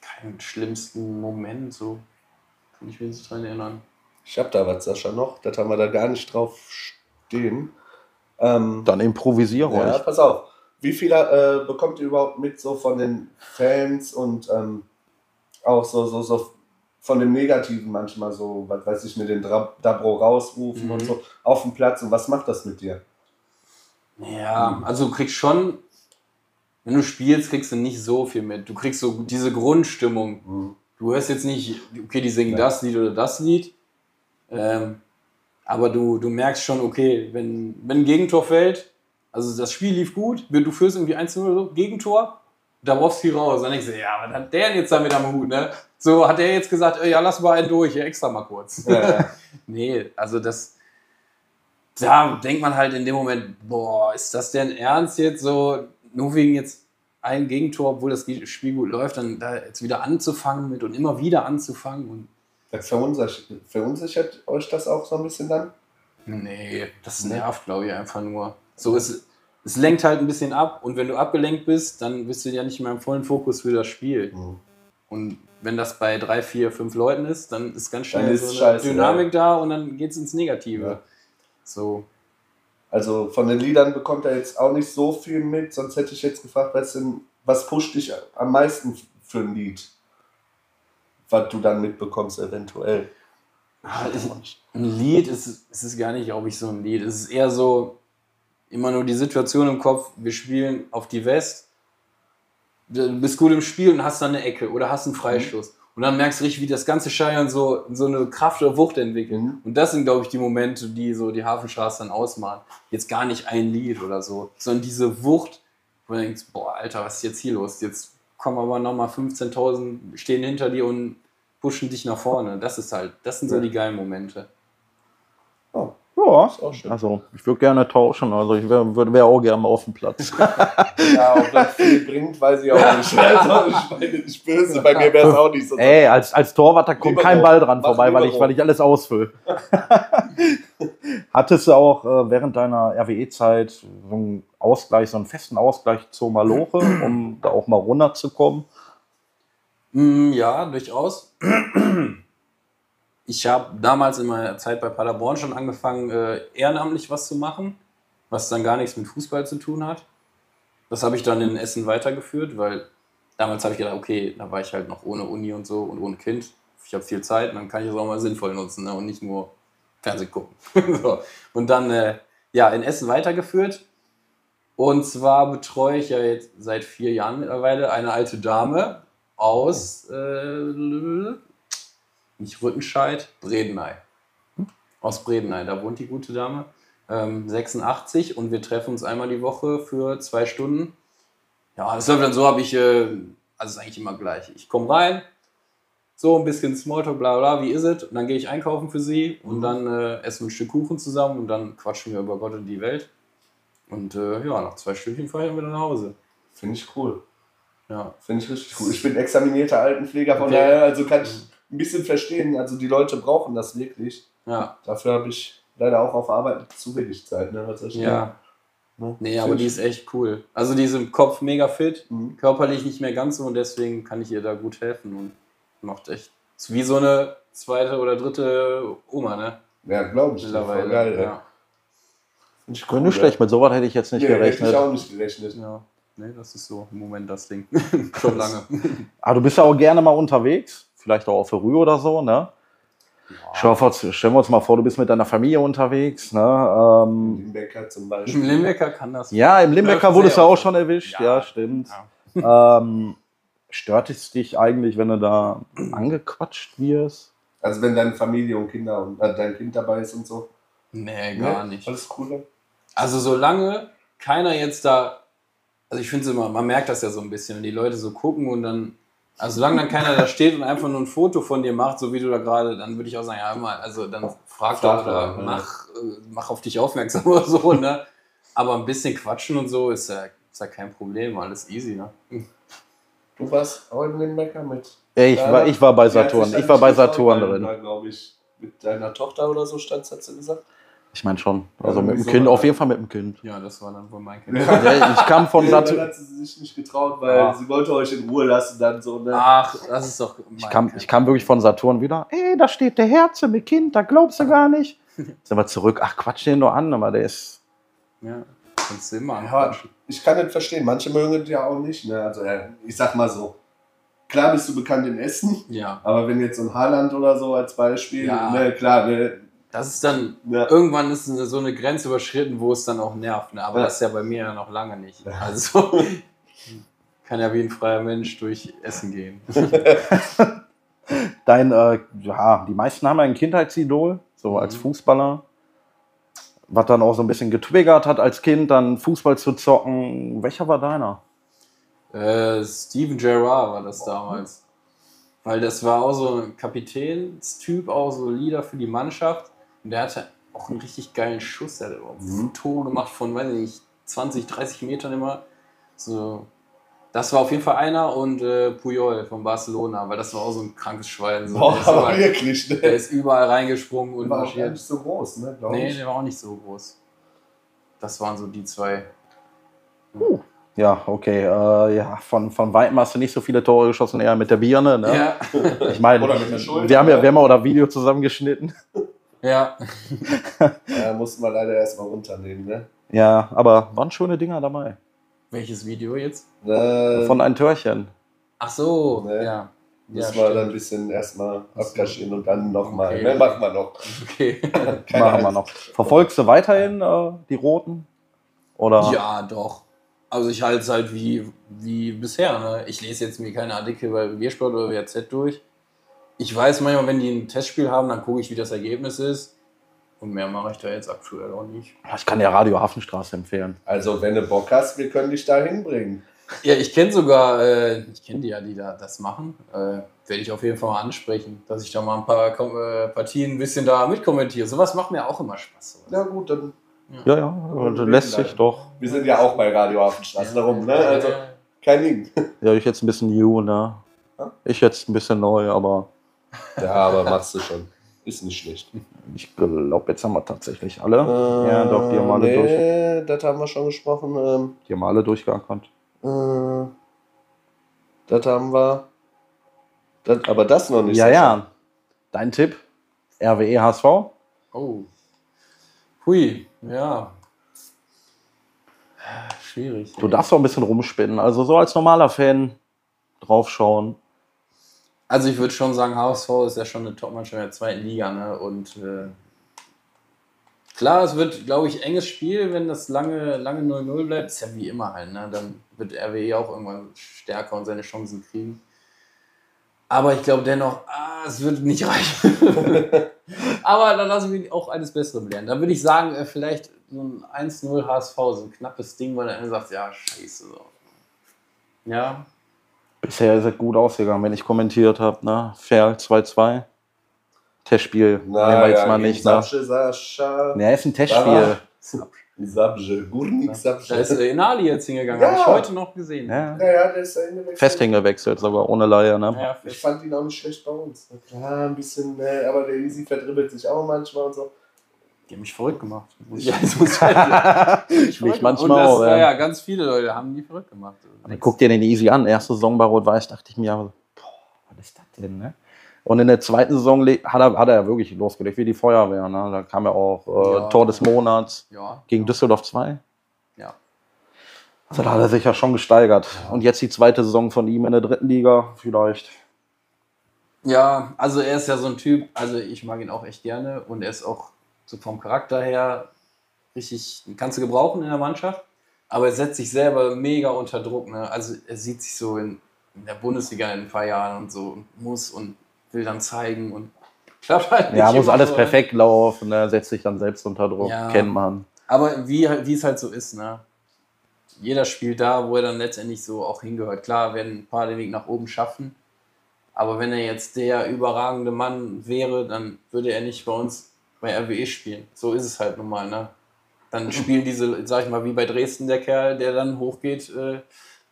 keinen schlimmsten Moment, so kann ich mich nicht dran erinnern. Ich hab da was, Sascha, noch. Das haben wir da gar nicht drauf stehen. Ähm, Dann improvisiere ja, ruhig. pass auf. Wie viele äh, bekommt ihr überhaupt mit so von den Fans und ähm, auch so, so, so von dem Negativen manchmal so, was weiß ich, mit den Dra Dabro rausrufen Mhm. und so auf dem Platz und was macht das mit dir? Ja, also du kriegst schon, wenn du spielst, kriegst du nicht so viel mit. Du kriegst so diese Grundstimmung. Du hörst jetzt nicht, okay, die singen Ja. das Lied oder das Lied. Ähm, aber du, du merkst schon, okay, wenn, wenn ein Gegentor fällt, also das Spiel lief gut, du führst irgendwie 1-0 oder so, Gegentor, da brauchst du viel raus. Dann denkst du, ja, was hat der denn jetzt damit am Hut, ne? So hat er jetzt gesagt, äh, ja, lass mal einen durch, ja, extra mal kurz. Ja, ja. Nee, also das. Da denkt man halt in dem Moment, boah, ist das denn ernst jetzt so, nur wegen jetzt ein Gegentor, obwohl das Spiel gut läuft, dann da jetzt wieder anzufangen mit und immer wieder anzufangen und. Das verunsichert, verunsichert euch das auch so ein bisschen dann? Nee, das nervt, glaube ich, einfach nur. So ist es lenkt halt ein bisschen ab und wenn du abgelenkt bist, dann bist du ja nicht mehr im vollen Fokus für das Spiel. Und wenn das bei drei, vier, fünf Leuten ist, dann ist ganz schnell ist so eine scheiße, Dynamik da und dann geht es ins Negative. Ja. So. Also von den Liedern bekommt er jetzt auch nicht so viel mit, sonst hätte ich jetzt gefragt, was, denn, was pusht dich am meisten für ein Lied? Was du dann mitbekommst eventuell. Ah, ich, ein Lied ist, es ist gar nicht, glaube ich, so ein Lied. Es ist eher so immer nur die Situation im Kopf, wir spielen auf die West, du bist gut im Spiel und hast dann eine Ecke oder hast einen Freistoß. Und dann merkst du richtig, wie das ganze Stadion so, so eine Kraft oder Wucht entwickelt. Mhm. Und das sind, glaube ich, die Momente, die so die Hafenstraße dann ausmachen. Jetzt gar nicht ein Lied oder so, sondern diese Wucht, wo du denkst, boah, Alter, was ist jetzt hier los? Jetzt kommen aber nochmal 15.000, stehen hinter dir und pushen dich nach vorne. Das ist halt, das sind so die geilen Momente. Oh, Ja, auch schön. also ich würde gerne tauschen. Also ich wäre wär, wär auch gerne mal auf dem Platz. ja, ob das viel bringt, weiß ich auch nicht. Also, ich meine nicht böse, bei mir wäre es auch nicht so. Ey, als, als Torwart, da kommt kein Ball dran Mach vorbei, weil ich, weil ich alles ausfülle. Hattest du auch äh, während deiner RWE-Zeit so einen Ausgleich, so einen festen Ausgleich zur Maloche, um da auch mal runterzukommen? Mm, ja, durchaus. Ich habe damals in meiner Zeit bei Paderborn schon angefangen, äh, ehrenamtlich was zu machen, was dann gar nichts mit Fußball zu tun hat. Das habe ich dann in Essen weitergeführt, weil damals habe ich gedacht, okay, da war ich halt noch ohne Uni und so und ohne Kind. Ich habe viel Zeit und dann kann ich es auch mal sinnvoll nutzen ne? und nicht nur Fernsehen gucken. so. Und dann äh, ja, in Essen weitergeführt. Und zwar betreue ich ja jetzt seit vier Jahren mittlerweile eine alte Dame aus äh, nicht Rüttenscheid, Bredeney. Aus Bredeney, da wohnt die gute Dame. Ähm, 86 und wir treffen uns einmal die Woche für zwei Stunden. Ja, das läuft dann so, habe ich, äh, also ist eigentlich immer gleich. Ich komme rein, so ein bisschen Smalltalk, bla bla, wie ist es? Und dann gehe ich einkaufen für sie und dann äh, essen wir ein Stück Kuchen zusammen und dann quatschen wir über Gott und die Welt. Und äh, ja, nach zwei Stündchen fahre ich wieder nach Hause. Finde ich cool. Ja. Finde ich richtig cool. Ich bin examinierter Altenpfleger, von Okay. daher also kann ich ein bisschen verstehen. Also die Leute brauchen das wirklich. Ja. Dafür habe ich leider auch auf Arbeit zu wenig Zeit. Ne? Was soll ich Ja. Ne? Nee, aber die ist echt cool. Also die ist im Kopf mega fit, Mhm. körperlich nicht mehr ganz so und deswegen kann ich ihr da gut helfen und macht echt wie so eine zweite oder dritte Oma, ne? Ja, glaube ich. Mittlerweile. Voll geil, ja. Ich Cool, nicht schlecht, mit sowas hätte ich jetzt nicht Nee, hätte gerechnet. ich auch nicht gerechnet. ja. Nee, das ist so im Moment das Ding. Schon lange. Aber du bist ja auch gerne mal unterwegs, vielleicht auch auf der Rühe oder so, ne? Schau, vor- stellen wir uns mal vor, du bist mit deiner Familie unterwegs, ne? Ähm, Limbecker zum Im Beispiel. Limbecker kann das. ja, im Limbecker wurdest du auch schon erwischt, ja, Ja. stimmt. Ähm, stört es dich eigentlich, wenn du da angequatscht wirst? Also wenn deine Familie und Kinder und äh, dein Kind dabei ist und so. Nee, gar Ne? nicht. Alles cool. Also solange keiner jetzt da, also ich finde es immer, man merkt das ja so ein bisschen, wenn die Leute so gucken und dann, also solange dann keiner da steht und einfach nur ein Foto von dir macht, so wie du da gerade, dann würde ich auch sagen, ja mal, also dann frag Frag doch oder ja. mach, äh, mach auf dich aufmerksam oder so, ne? Aber ein bisschen quatschen und so ist ja, ist ja kein Problem, alles easy, ne? Du warst auch im Limbecker mit. Ich, war, ich war bei Saturn, ich war bei Saturn drin. glaube ich, mit deiner Tochter oder so stand, hat sie gesagt. Ich meine schon, also Ja, mit dem? Kind, auf jeden Fall mit dem Kind. Ja, das war dann wohl mein Kind. Ja, ich kam von Nee, dann Saturn. hat sie sich nicht getraut, weil Ja. sie wollte euch in Ruhe lassen dann so. Ne? Ach, das ist doch. Ich kam, Kind. ich kam wirklich von Saturn wieder. Ey, da steht der Herze mit Kind, da glaubst du gar nicht. Sind wir zurück. Ach, quatsch den nur an, aber der ist. Ja, kannst du immer Ja, ich kann nicht verstehen. Manche mögen es ja auch nicht. Ne? Also, äh, ich sag mal so. Klar bist du bekannt in Essen, Ja, aber wenn jetzt so ein Haaland oder so als Beispiel, Ja. ne, klar, ne, das ist dann. ja, Irgendwann ist so eine Grenze überschritten, wo es dann auch nervt. Ne? Aber Ja. das ist ja bei mir ja noch lange nicht. Also kann ja wie ein freier Mensch durch Essen gehen. Dein, äh, ja, die meisten haben ein Kindheitsidol, so als Mhm. Fußballer. Was dann auch so ein bisschen getriggert hat als Kind, dann Fußball zu zocken. Welcher war deiner? Äh, Steven Gerrard war das damals. Weil das war auch so ein Kapitänstyp, auch so Leader für die Mannschaft. Und der hatte auch einen richtig geilen Schuss. Der hat Mhm. Tore gemacht von, weiß ich nicht, 20, 30 Metern immer. So. Das war auf jeden Fall einer und äh, Puyol von Barcelona, weil das war auch so ein krankes Schwein. So. Boah, der, ist aber überall, wirklich, ne? der ist überall reingesprungen und war auch marschiert. nicht so groß, ne, glaube Nee, ich. der war auch nicht so groß. Das waren so die zwei. Ja, okay. Äh, ja, von, von Weitem hast du nicht so viele Tore geschossen, eher mit der Birne. Ne? Ja. Ich meine, Oder mit der Schulter, wir haben ja ne? wir haben auch das Video zusammengeschnitten. ja. Ja, mussten wir leider erstmal runternehmen, ne? Ja, aber waren schöne Dinger dabei. Welches Video jetzt? Äh, Von ein Törchen. Ach so, Ne? ja. müssen ja, wir dann ein bisschen erstmal abkaschieren und dann nochmal. Okay. Ne, machen wir noch. Okay. Machen wir noch. Verfolgst du weiterhin äh, die Roten? Oder? Ja, doch. Also ich halte es halt wie, wie bisher. Ne? Ich lese jetzt mir keine Artikel bei Biersport oder WRZ durch. Ich weiß manchmal, wenn die ein Testspiel haben, dann gucke ich, wie das Ergebnis ist. Und mehr mache ich da jetzt aktuell auch nicht. Ich kann dir Radio Hafenstraße empfehlen. Also, wenn du Bock hast, wir können dich da hinbringen. Ja, ich kenne sogar, äh, ich kenne die ja, die da das machen. Äh, Werde ich auf jeden Fall mal ansprechen, dass ich da mal ein paar Kom äh, Partien ein bisschen da mitkommentiere. Sowas macht mir auch immer Spaß. Na gut, dann. Ja, ja, und lässt sich doch. Wir sind ja auch bei Radio Hafenstraße darum, ne? Also, Ja, kein Ding. Ja, ich jetzt ein bisschen new, ne? Ja? Ich jetzt ein bisschen neu, aber Ja, aber machst du schon. Ist nicht schlecht. ich glaube, jetzt haben wir tatsächlich alle. ja, doch, die haben alle durch. nee, das haben wir schon gesprochen. Ähm, Die haben alle durchgeackert. äh, das haben wir. Das, aber das noch nicht. Ja, Sascha. ja. Dein Tipp? RWE HSV? Oh. Hui, ja. Schwierig. Du darfst auch ein bisschen rumspinnen. Also so als normaler Fan draufschauen. Also ich würde schon sagen, HSV ist ja schon eine Topmannschaft in der zweiten Liga, ne? Und äh, klar, es wird, glaube ich, enges Spiel, wenn das lange, lange 0-0 bleibt. Ist ja wie immer halt, ne? Dann wird RWE auch irgendwann stärker und seine Chancen kriegen. Aber ich glaube dennoch, ah, es wird nicht reichen. Aber dann lasse ich mich auch eines Besseren belehren. Dann würde ich sagen, äh, vielleicht so ein 1-0 HSV, so ein knappes Ding, weil er sagt, ja, scheiße. So. Ja, Bisher ist es gut ausgegangen, wenn ich kommentiert habe. Ne? Fair 2-2. Testspiel nehmen wir jetzt mal nicht. Ne? Sapsche, Sascha. Ne, ist ein Testspiel. Sapsche, Gurnik da Sapsche. ist äh, Inali jetzt hingegangen, Ja. habe ich heute noch gesehen. Ja. Ja, ja, der ist da hingewechselt. Fest hingewechselt, sogar ohne Leihe. Ne? Ja, Ich fand ihn auch nicht schlecht bei uns. Klar, ein bisschen, äh, aber der Easy verdribbelt sich auch manchmal und so. Die haben mich verrückt gemacht. Muss ich, das muss ich halt Mich manchmal machen. Und das, auch, ja. ja. ja, ganz viele Leute haben die verrückt gemacht. Aber Guck dir den Easy an. Erste Saison bei Rot-Weiß dachte ich mir, boah, was ist das denn? Ne? Und in der zweiten Saison hat er, hat er ja wirklich losgelegt, wie die Feuerwehr. Ne? Da kam ja auch äh, Ja. Tor des Monats Ja, gegen Düsseldorf 2. ja. Also da hat er sich ja schon gesteigert. Und jetzt die zweite Saison von ihm in der dritten Liga, vielleicht. Ja, also er ist ja so ein Typ, also ich mag ihn auch echt gerne und er ist auch so vom Charakter her richtig, kannst du gebrauchen in der Mannschaft, aber er setzt sich selber mega unter Druck. Ne? Also er sieht sich so in, in der Bundesliga in ein paar Jahren und so und muss und will dann zeigen und klappt halt Ja, nicht muss immer alles so, ne? perfekt laufen, ne? setzt sich dann selbst unter Druck, Ja. kennt man. Aber wie, wie es halt so ist, ne? Jeder spielt da, wo er dann letztendlich so auch hingehört. Klar, werden ein paar den Weg nach oben schaffen. Aber wenn er jetzt der überragende Mann wäre, dann würde er nicht bei uns bei RWE spielen. So ist es halt nun mal, ne? Dann spielen diese, sag ich mal, wie bei Dresden der Kerl, der dann hochgeht, äh,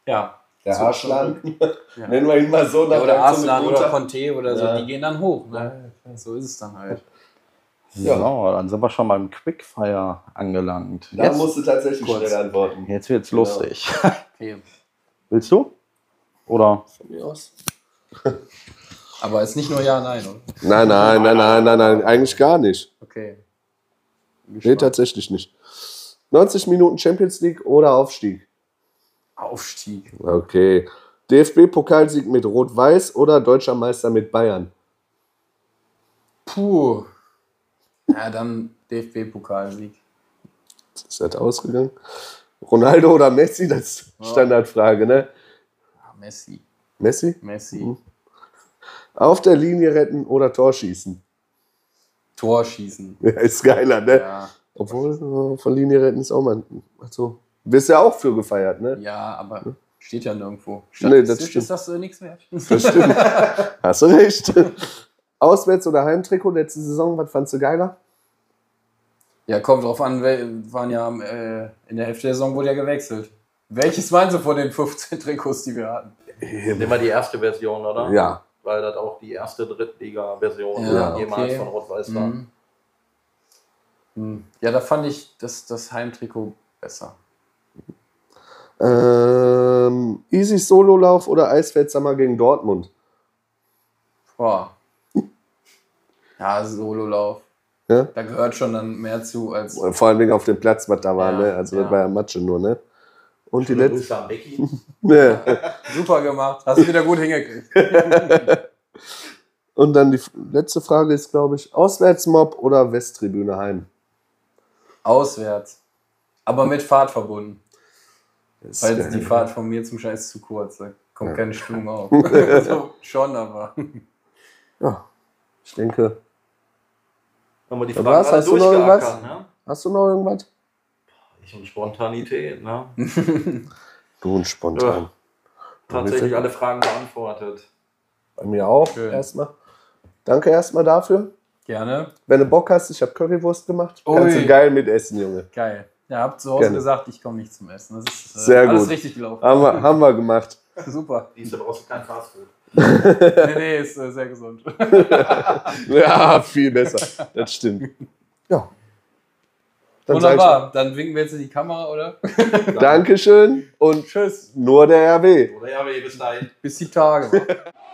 ja. Der So- Arslan. Ja. Nennen wir ihn mal so. ja oder so Arslan oder. Conte oder so, Ja. die gehen dann hoch, ne? So ist es dann halt. Ja. So, dann sind wir schon beim Quickfire angelangt. Da Jetzt, musst du tatsächlich Kurz. schnell antworten. jetzt wird's Genau. lustig. Okay. Willst du? Oder? Von mir aus. Aber ist nicht nur Ja, Nein, oder? Nein, nein, nein, nein, nein, nein, eigentlich gar nicht. Okay. Nee, tatsächlich nicht. 90 Minuten Champions League oder Aufstieg? Aufstieg. Okay. DFB-Pokalsieg mit Rot-Weiß oder Deutscher Meister mit Bayern? Puh. Ja, dann DFB-Pokalsieg. Das ist halt ausgegangen. Ronaldo oder Messi? Das ist. Standardfrage, ne? Messi. Messi? Messi. Mhm. Auf der Linie retten oder Tor schießen? Tor schießen. Ja, ist geiler, ne? Ja. Obwohl, äh, von Linie retten ist auch mal. Also, bist ja auch für gefeiert, ne? ja, aber steht ja nirgendwo. Nee, das stimmt. ist das äh, nichts wert. Das stimmt. Hast du recht. Auswärts- oder Heimtrikot letzte Saison, was fandst du geiler? Ja, kommt drauf an, wel- waren ja äh, in der Hälfte der Saison wurde ja gewechselt. Welches meinst du von den 15 Trikots, die wir hatten? Nehmen wir die erste Version, oder? Ja. Weil das auch die erste Drittliga-Version Ja, jemals okay. von Rot-Weiß war. Mhm. Hm. Ja, da fand ich das, das Heimtrikot besser. Ähm, Easy Sololauf oder Eisfeldsammer gegen Dortmund? Boah. Ja, Sololauf. Ja? Da gehört schon dann mehr zu als. Vor allem auf dem Platz, was da war, Ja, ne? Also ja. das war ja Matsche nur, ne? Und die letzte. Becky. Ne. Super gemacht. Hast du wieder gut hingekriegt. Und dann die letzte Frage ist, glaube ich, Auswärtsmob oder Westtribüne heim? Auswärts. Aber mit Fahrt verbunden. Das Weil ist die. Fahrt von mir zum Scheiß zu kurz. Da kommt Ja. keine Stimmung auf. also, schon, aber. Ja, ich denke. Haben wir die Ja, alle Hast du noch irgendwas? ne? Hast du noch irgendwas? Ich und Spontanität, ne? Du und spontan. Ja. Tatsächlich alle Fragen beantwortet. Bei mir auch Schön. erstmal. Danke erstmal dafür. Gerne. Wenn du Bock hast, ich habe Currywurst gemacht. Kannst Ui. du geil mit essen, Junge. Geil. Ja, habt zu Hause Gerne. gesagt, ich komme nicht zum Essen. Das ist äh, Sehr alles gut. richtig gelaufen. Haben wir, haben wir gemacht. Super. Siehst du, brauchst du kein Fastfood. Nee, nee, ist äh, sehr gesund. Ja, viel besser. Das stimmt. Ja. Dann Wunderbar. Dann winken wir jetzt in die Kamera, oder? Dankeschön und Tschüss. nur der RW. Oder ja, bis dahin. Bis die Tage.